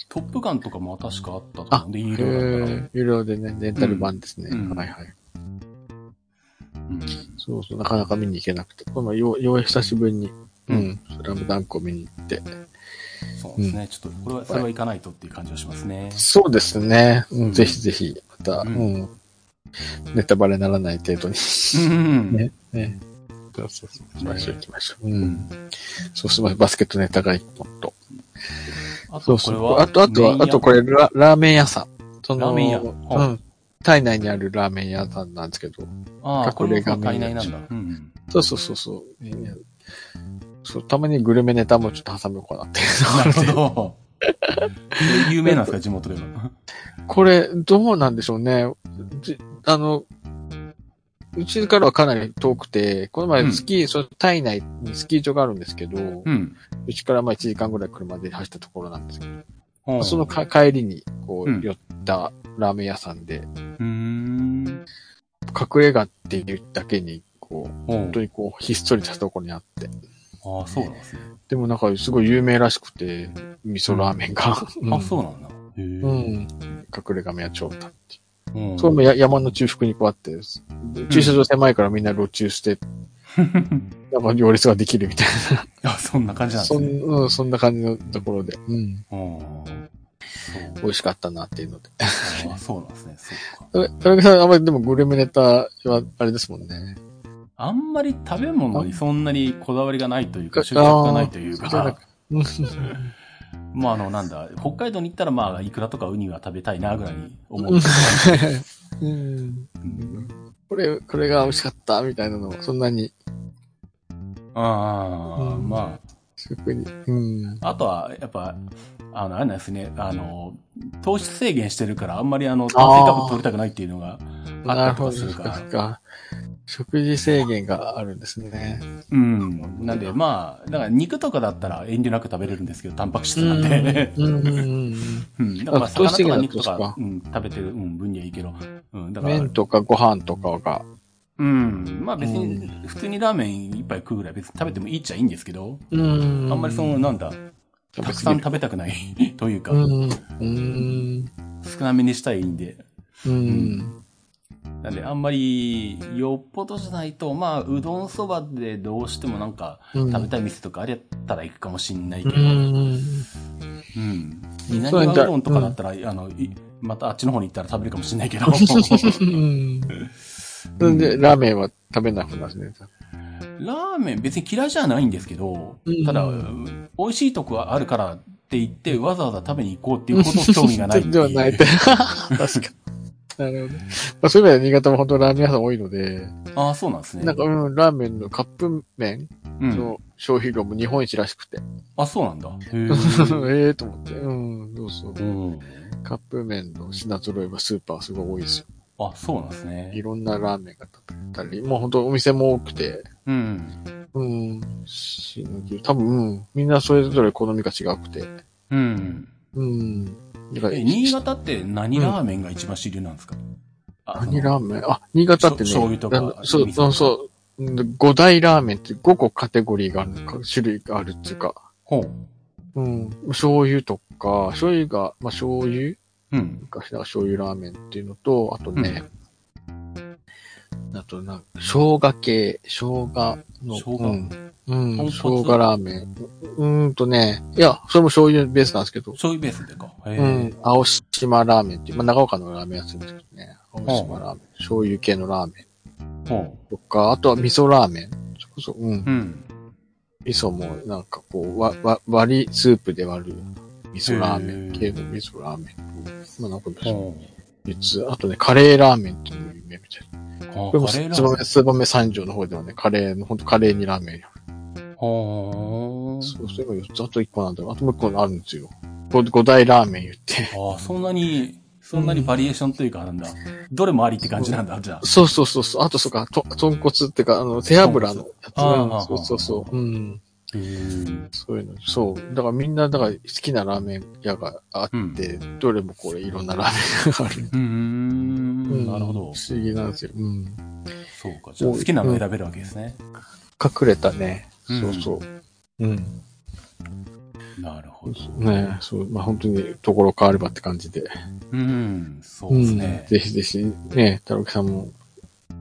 トップガンとかも確かあったとあ思うんで、有へ料だったら。え、有料でね、レンタル版ですね。うんうんはいはい。うんそうそう、なかなか見に行けなくて。このよう、よう久しぶりに、ううんん、スラムダンクを見に行って。そうですね。ちょっと、これは、それは行かないとっていう感じがしますね。そうですね。うん、ぜひぜひ、また、ううんん、ネタバレならない程度に。うん。[LAUGHS] ね、ね。そうそうそう。行きましょう、行きましょう。う。うんん。そうすまバスケットネタが一本と。あと、そうそう。これは、あと、あとは、あとこれラ、ラーメン屋さん。その、ラーメン屋うはん。体内にあるラーメン屋さんなんですけど。ああ、これが隠れ家体内なんだ。うん。そうそうそうそう。ねそう、たまにグルメネタもちょっと挟めようかなってなるほど。有名なんですか、地元では。これ、どうなんでしょうね。じあの、うちからはかなり遠くて、この前スキー、その体内にスキー場があるんですけど、ううん。ちからまあ1時間ぐらい車で走ったところなんですけど、うんそのか帰りに、こう、うん寄ったラーメン屋さんで、うーん。隠れ家っていうだけに、こう、本本当にこう、ひっそりしたところにあって。ああ、そうなんですね。でもなんかすごい有名らしくて、味噌ラーメンが。あ、そうなんだ。うん。隠れ家目は長太っていう。うん。それもや山の中腹にこうあって、駐車場狭いからみんな路中して、なんか行列ができるみたいあ、そんな感じなな。そん,、んですね。うん、そんな感じのところで、うん。うん。美味しかったなっていうので。そう。あそうなんですね。そうか。え、田中さん、あんまりでもグルメネタは、あれですもんね。あんまり食べ物にそんなにこだわりがないというか、あ執着がないというか [LAUGHS] まああの、なんだ、北海道に行ったらまあ、イクラとかウニは食べたいなぐらいに思う。うん。[LAUGHS] うんこれ、これが美味しかったみたいなのを、そんなに、ああ、うんま食に。うん。あ、あとは、やっぱ、あの、あれなんですね、あの、糖質制限してるから、あんまりあの、炭水化物取りたくないっていうのがあったりとかするかなるほどそっか食事制限があるんですね。うん。なんで、まあ、だから肉とかだったら遠慮なく食べれるんですけど、タンパク質なんで。うんうん。だから、魚とか肉とか、かうん、食べてる、うん、分にはいいけど。うん、だから、麺とかご飯とかが。うん。まあ別にう、普通にラーメン一杯食うぐらい別に食べてもいいっちゃいいんですけど、うんあんまりその、なんだ、たくさん食べたくない [LAUGHS] というかう、ん。うん。少なめにしたいんで。うん。なんで、あんまり、よっぽどじゃないと、まあ、うどんそばでどうしてもなんか、うん食べたい店とかあれやったら行くかもしんないけうど、ん。うん。稲庭うどんとかだったら、あの、いまたあっちの方に行ったら食べるかもしれないけど。[LAUGHS] うん。それで、ラーメンは食べなくなるね。ラーメン別に嫌いじゃないんですけど、うんただ、美味しいとこがあるからって言って、わざわざ食べに行こうっていうこと興味がない。[LAUGHS] ではない。[LAUGHS] 確かに。なるほど。まあ、そういう意味では新潟も本当ラーメン屋さん多いので、ああ、そうなんですね。なんか、うん、ラーメンのカップ麺うん。の消費量も日本一らしくて。あ、そうなんだ。へ [LAUGHS] ええ。えと思って。うん、そうそう。うん。カップ麺の品揃えはスーパーすごい多いですよ。あ、そうなんですいね。ろんなラーメンが食べたり、もう本当お店も多くて、うん。うん、し多分、うん、みんなそれぞれ好みが違くて、うん。うん。だからえ、新潟って何ラーメンが一番主流なんですか、あ何ラーメン？あ、新潟ってね、醤油とかそう、そう、そう。うん五大ラーメンって5個カテゴリーがあるか、種類があるっていうか、ほう。うん。醤油とか、醤油が、まあ、醤油？うん。昔だ醤油ラーメンっていうのと、あとね、あとなんか、生姜系、生姜の、生姜。うん。生姜ラーメン。うーんとね、いや、それも醤油ベースなんですけど、醤油ベースでか。うん、青島ラーメンっていう、まあ、長岡のラーメン屋さんですけどね、青島ラーメン、醤油系のラーメほンとか、あとは味噌ラーメン。そこそ、うん。う。。うん。味噌もなんかこう、わ、わ、割りスープで割る味噌ラーメン。系の味噌ラーメン。と、まあなんかほ別、あとね、カレーラーメンっていうのも有名みたいな。う。あこれも、カレーラつばめ、ーメン。つばめ三条の方ではね、カレーの、ほんとカレーにラーメンやほーそう、それが4つ、あと1個なんだろう。あともう1個あるんですよ。5, 5大ラーメン言って。ああ、そんなに、そんなにバリエーションというか、なんだ。どれもありって感じなんだ、じゃあ。そうそうそうそう。あとそうか、と、豚骨っていうか、あの、背脂のやつあーうんそうそうそう。うん。へえ。そういうの。そう。だからみんな、だから好きなラーメン屋があって、どれもこれいろんなラーメンがある。うーん。なるほど不。思議なんですよ。うん。そうか。じゃあ好きなの選べるわけですね。隠れたね。うんそうそう。うん。なるほど。ねそう。まあ本当にところ変わればって感じで。うん。そうですねうん。ぜひぜひ、ね、太郎木さんも、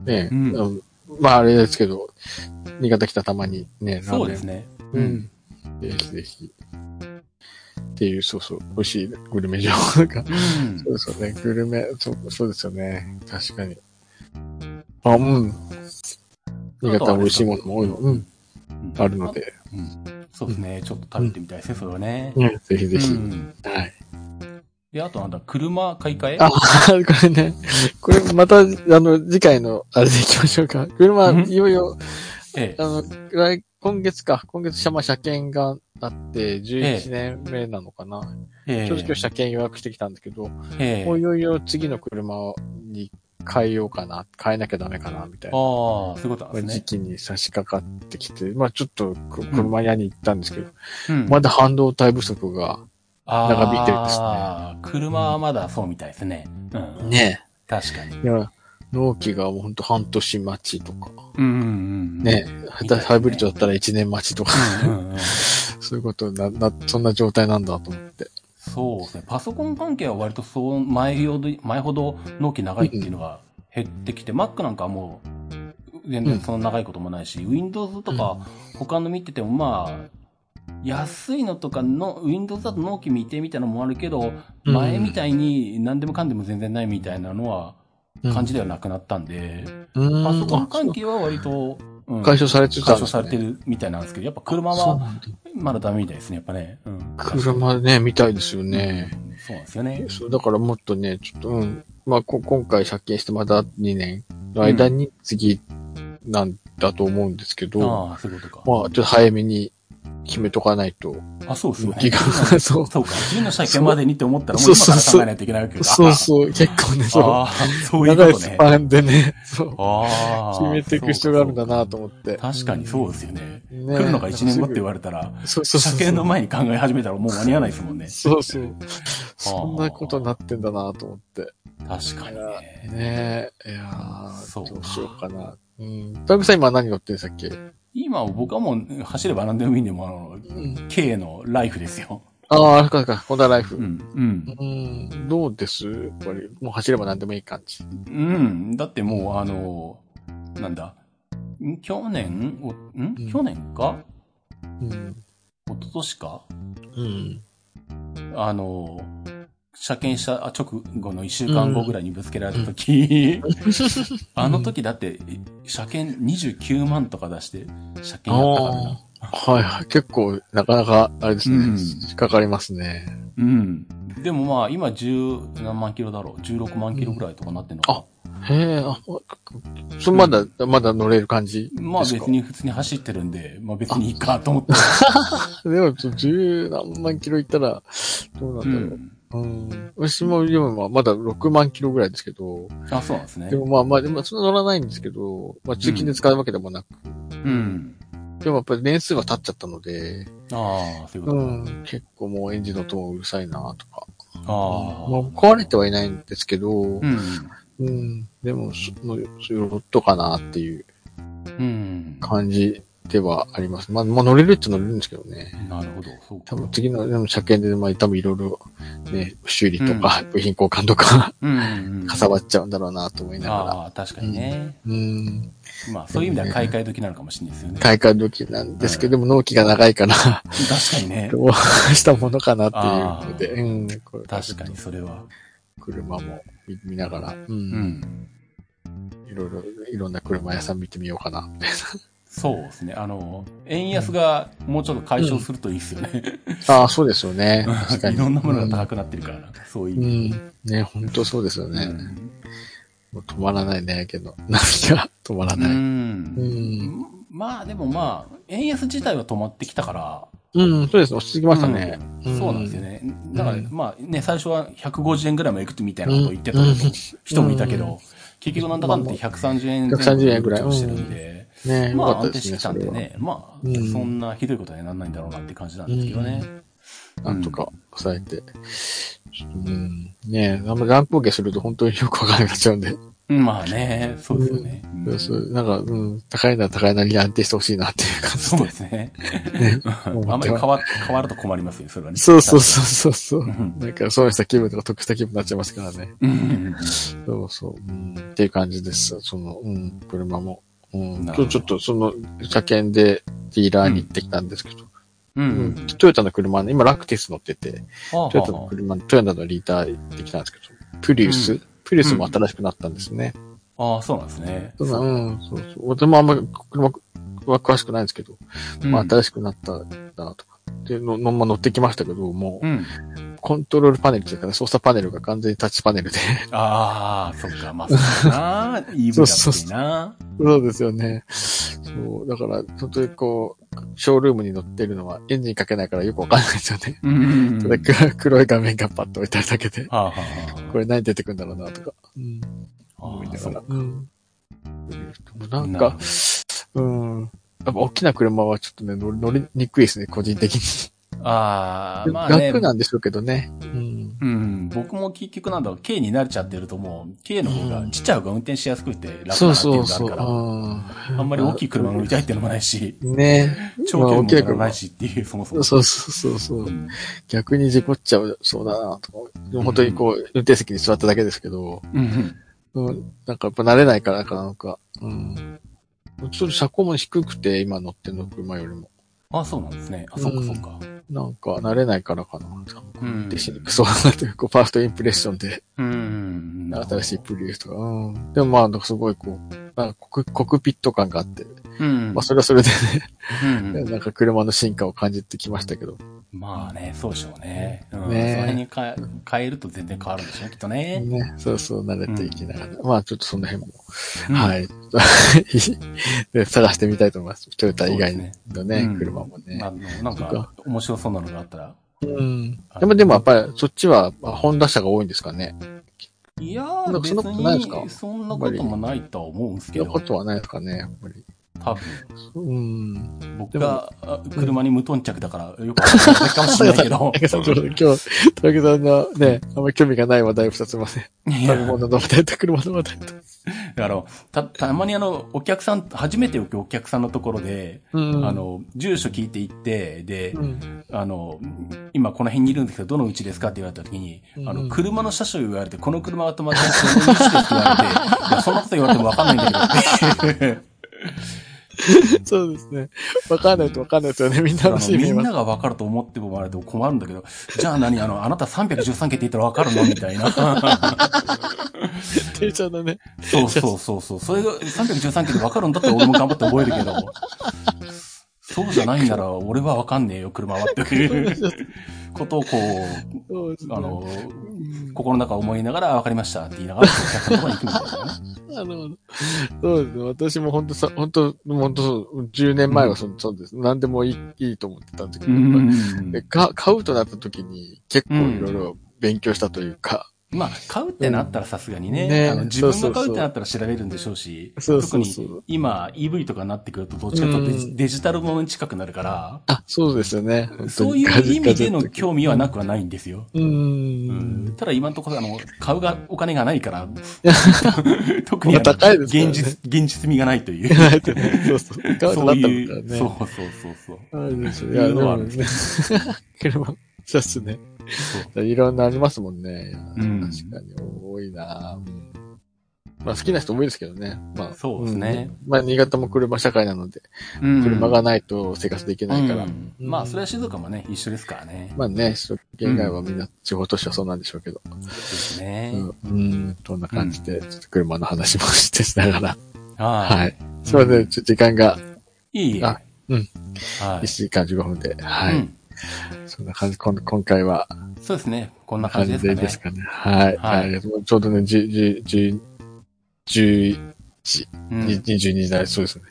ね、うんあのまああれですけど、新潟来たたまにね、ラーメン。そうですね。うん。ぜひぜひ。っていう、そうそう、美味しいグルメ情報が。うん。そうですよね。グルメ、そうそうですよね。確かに。あ、うん。新潟は美味しいものも多いの？うん。うんあるので、うん。そうですね。ちょっと食べてみたいですね、それはね。ね、ぜひぜひ。うんはい。で、あとなんだ、車買い替え？あ、[LAUGHS] これね、これまた、あの、次回の、あれでいきましょうか。車、うんいよいよ、ええ。あの、来今月か、今月、まあ、車検があって、11年目なのかな。ええ。ちょうど今日車検予約してきたんだけど、ええ。もういよいよ次の車に変えようかな、変えなきゃダメかな、みたいな。ああ、そういうことですね。時期に差し掛かってきて、まあちょっとく車屋に行ったんですけど、うんまだ半導体不足が、長引いてるんですねああ、車はまだそうみたいですね。うん。ね確かに。いや、納期がもうほんと半年待ちとか、うんうんうん。ね、ハイブリッドだったら1年待ちとか、うんうんうん。[LAUGHS] そういうことな、な、そんな状態なんだと思って。そうですね。パソコン関係は割とそう、前ほど、前ほど納期長いっていうのが減ってきて、Mac なんかはもう、全然そんな長いこともないし、Windows とか他の見ててもまあ、安いのとかの、Windows だと納期未定みたいなのもあるけど、うん前みたいに何でもかんでも全然ないみたいなのは、感じではなくなったんで、うんパソコン関係は割と、うん解消されてたね消されてるみたいなんですけど、やっぱ車はまだダメみたいですね、やっぱね。うん。車ね、見たいですよね。うんそうなんですよね。そう、だからもっとね、ちょっと、うん。まあ、こ今回借金してまだ2年の間に次なんだと思うんですけど、ああ、そういうことか。まあ、ちょっと早めに決めとかないと。あ、そうですよね。気がそう [LAUGHS] そうか。次の車検までにって思ったらもうそう今からそうそう考えないといけないわけか。そうそう、結構ね、そう。そういう長いことね。スパンでね、そう。ああ。決めていく必要があるんだな。なと思って。確かにそうですよね。ね来るのが1年後って言われたら、そうそうそう。車検の前に考え始めたらもう間に合わないですもんね。そうそう。そんなことになってんだなと思って。確かにね。ねえ、いやーそうかどうしようかな。うん。田中さん今何乗ってんさっけ？今僕はもう走れば何でもいいんで、もうあの、うん。K のライフですよ。ああ、あれかか、ホンダライフ。うん。うん。うん。どうです？やっぱり、もう走れば何でもいい感じ。うん。だってもう、あの、なんだ？ん去年おん？うん去年か？うん。一昨年か？うん。あの、車検した直後の1週間後ぐらいにぶつけられた時、あの時だって、車検29万とか出して、車検やったからな。はいはい。結構、なかなか、あれですね。うんかかりますね。うん。でもまあ、今10何万キロだろう ?16 万キロぐらいとかなってんのかな、へえ、あ、それまだ、まだ乗れる感じですか？まあ別。に普通に走ってるんで、まあ別にいいかと思って。[LAUGHS] でも、十何万キロ行ったら、どうなんだろう。うん。うん。私も、でもまあまだ6万キロぐらいですけど、あ、そうなんですねで。もまあまあ、でもそんな乗らないんですけど、まあ通勤で使うわけでもなく、うん。でもやっぱり年数が経っちゃったので、ああ、そういうことか。うん、結構もうエンジンの音もうるさいなとか。ああ。もう壊れてはいないんですけど、うん。うん、でも、その、そういうロットかなっていううん。感じではあります。まあ、まあ乗れるっちゃ乗れるんですけどね。なるほど。そうか多分次の車検で、まあ多分いろいろね、修理とか、部品交換とか。[LAUGHS] かさばっちゃうんだろうなと思いながら。ああ、確かにね。うん。まあそういう意味では買い替え時なのかもしれないですよね。買い替え時なんですけど、でも納期が長いから、確かにね。どうしたものかなっていうので、うん。確かにそれは。車も見見ながら、う。うんん。いろいろ、いろんな車屋さん見てみようかな、みたいそうですね。あの、円安がもうちょっと解消するといいですよね。な。ああ、そうですよね。確かに。[LAUGHS] いろんなものが高くなってるからな。そういうう意味で。ん。ね、本当そうですよね。うんもう止まらないね、けど。波が止まらう。ない。うんん。まあでもまあ、円安自体は止まってきたから、うん、そうですね。落ち着きましたね。うんそうなんですよね。だから、うんまあね、最初は150円ぐらいもいくみたいなことを言ってた人もいたけど、結局なんだかんだで130円前後130円ぐらいしてるんで、ねよまあ安定してきた。んでね、まあ、うんそんなひどいことにはなんないんだろうなって感じなんですけどね。なんとか抑えて。うん。ねあんまり乱高下すると本当によくわからなくなっちゃうんで。うんまあね、そうですよね。うんそうなんか、うん、高いなら高いなりに安定してほしいなっていう感じそうですね。[LAUGHS] あんまり変わ変わると困りますよ、それはね。そうそうそうそうそう。んなんか、そうした気分とか得した気分になっちゃいますからね。うん。そうそう。うん、っていう感じです。その、うん、車も。今日ちょっと、その、車検でディーラーに行ってきたんですけど、ううんん。トヨタの車ね、今ラクティス乗ってて、トヨタの車、トヨタのリーター行ってきたんですけど、プリウス、うんプリウスも新しくなったんですね。ああ、そうなんですね。そううん、そうそう。私もあんまり車は詳しくないんですけど、まあうん新しくなったなとか。で、の、のま乗ってきましたけど、もう、うん。コントロールパネルというかね、操作パネルが完全にタッチパネルで。ああ、そっか、まあ、[LAUGHS] そうだな。EV だったりな。そうですよね。そう、だから、本当にこう、ショールームに乗ってるのはエンジンかけないからよくわかんないですよね。うん。ただく黒い画面がパッと置いてあるだけで、はあはこれ何出てくるんだろうなとか。うん。思いながらう。うん。なんかうん。やっぱ大きな車はちょっとね、乗り乗りにくいですね、個人的に。ああ、まあね。楽なんでしょうけどね。うん。うん。僕も結局なんだろう、K に慣れちゃってるともう、K の方が、ちっちゃい方が運転しやすくて楽なってそいううそうそう。のがあるから、ああんまり大きい車乗りたいっていうのもないし、ね長距離も乗らまあ大きな車ないしっていう、そもそも。そうそうそうそうう。ん逆に事故っちゃうそうだなと本当にこう、運転席に座っただけですけど、うん。うん、なんかやっぱ慣れないからかなんか、うん。ちょっと車高も低くて、今乗ってるの車よりも。あ、そうなんですね。あ、そっかそっか。なんか慣れないからかな。うんでしにくそうだなという、こう、ファーストインプレッションで、うん。新しいプリウスとか。うん。でもまあ、なんかすごいこう、なんかコクコクピット感があって、うんまあそれはそれでうんね、[LAUGHS] なんか車の進化を感じてきましたけど。まあね、そうでしょうね。うん、ねその辺に変え変えると全然変わるんでしょう、きっとね。ね、そうそう、慣れていきながら。まあちょっとその辺も、うんはい。で [LAUGHS] 探してみたいと思います。トヨタ以外のね、ねうん車もね。あのなんか、面白そうなのがあったら。うん。でもでもやっぱりそっちは、まあホンダ車が多いんですかね。いやー、そんなことないですか？に、そんなこともないとは思うんですけどそんなこ、とはないですかね、やっぱり。多分、うん。僕があ車に無頓着だから、よくわかんないかもしれないけど [LAUGHS] 今日、田中さんがね、あんまり興味がない話題を二つません。いや食べ物の話題と車の話題と。あの、た、たまにあの、お客さん、初めて行くお客さんのところで、うんあ、の、住所聞いて行って、で、うん。あの、今この辺にいるんですけど、どのうちですかって言われた時に、うんあの、車の車種を言われて、この車が止まって、そのすって言われて、そんなこと言われてもわかんないんだけど。[LAUGHS] そうですね。わかんないとわかんないですよね。みんなあののシーンみんなが分かると思ってもらえると困るんだけど、じゃあ何？あの、あなた313件って言ったら分かるの？みたいな。テンションのね。そうそうそうそう。それが313件で分かるんだったら俺も頑張って覚えるけど、そうじゃないんなら俺は分かんねえよ、車はっていうことをこう、そうね。あの、うん。心の中思いながら分かりましたって言いながら、お客さんのところに行くみたいな [LAUGHS] そうですね。私も本当さ、本当本当そう、10年前はそ,、うそうです。何でもいいいいと思ってたんですけど、うん。でか買うとなった時に結構いろいろ勉強したというか、まあ、買うってなったらさすがにね、ねあの自分そうそうそうが買うってなったら調べるんでしょうし、そうそうそう特に今 EV とかになってくるとどっちかとデジ,、うんデジタルものに近くなるから、あ、そうですよね。そういう意味での興味はなくはないんですよ。うー。うんんただ今のところ、あの、買うがお金がないから、[LAUGHS] 特にね現実、現実味がないという。そうそう。買うとそう。そうそうそうそう。あれですよ。いいや、でうのはあるもね。[LAUGHS] 車、そうっすね。そういろんなありますもんね。確かに多いなうんまあ好きな人多いですけどね。まあ。そうですねうんまあ新潟も車社会なので、うん車がないと生活できないから。うんまあ、それは静岡もね、一緒ですからね。まあね、首都圏外はみんな地方都市はそうなんでしょうけど。ですね。うん。うん。そんな感じで、ちょっと車の話もしてしながら。は。はいい。すいません、ちょ時間がいいえ。あうんはい1。時間15分で。はい。うんそんな感じ、こん今回は、そうですね。こんな感感じじですかね。ですかね。はい。はいはい。ちょうどね、10、10、10、11、うん22時台、そうですね。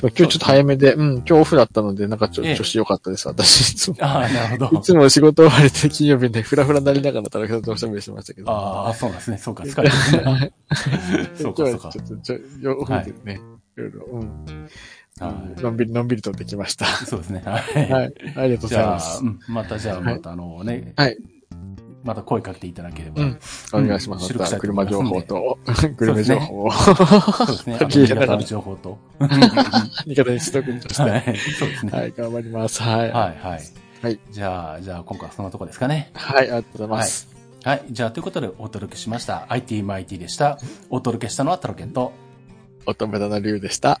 今日ちょっと早めで、うん、今日オフだったので、なんかちょええ調子良かったです、私。いつも。ああ、なるほど [LAUGHS] い。つも仕事終わりで金曜日でフラフラになりながら田中さんとおしゃべりしてましたけど。ああ、そうですね。そうか、疲れて [LAUGHS] そうか、そうかちょ。っと、ちょ、よオフでね、いろいろ、うん。はのんびり、のんびりとできました。い [LAUGHS] そうですね。はい。はい。ありがとうございます、。うんまたじゃあ、またあのね、はい。また声かけていただければ。うんお願いします。また車情報と、グルメ情報を、そうですね。新潟の情報と。[LAUGHS] 味方にしとくんとして。ははい。い。そうですね。頑張ります。はい。はい。はい、はい。はい。じゃあ、じゃあ、今回はそんなとこですかね。ありがとうございます。はい。じゃあ、ということでお届けしました。IT マイティでした。お届けしたのはタロケンと、乙女座の竜でした。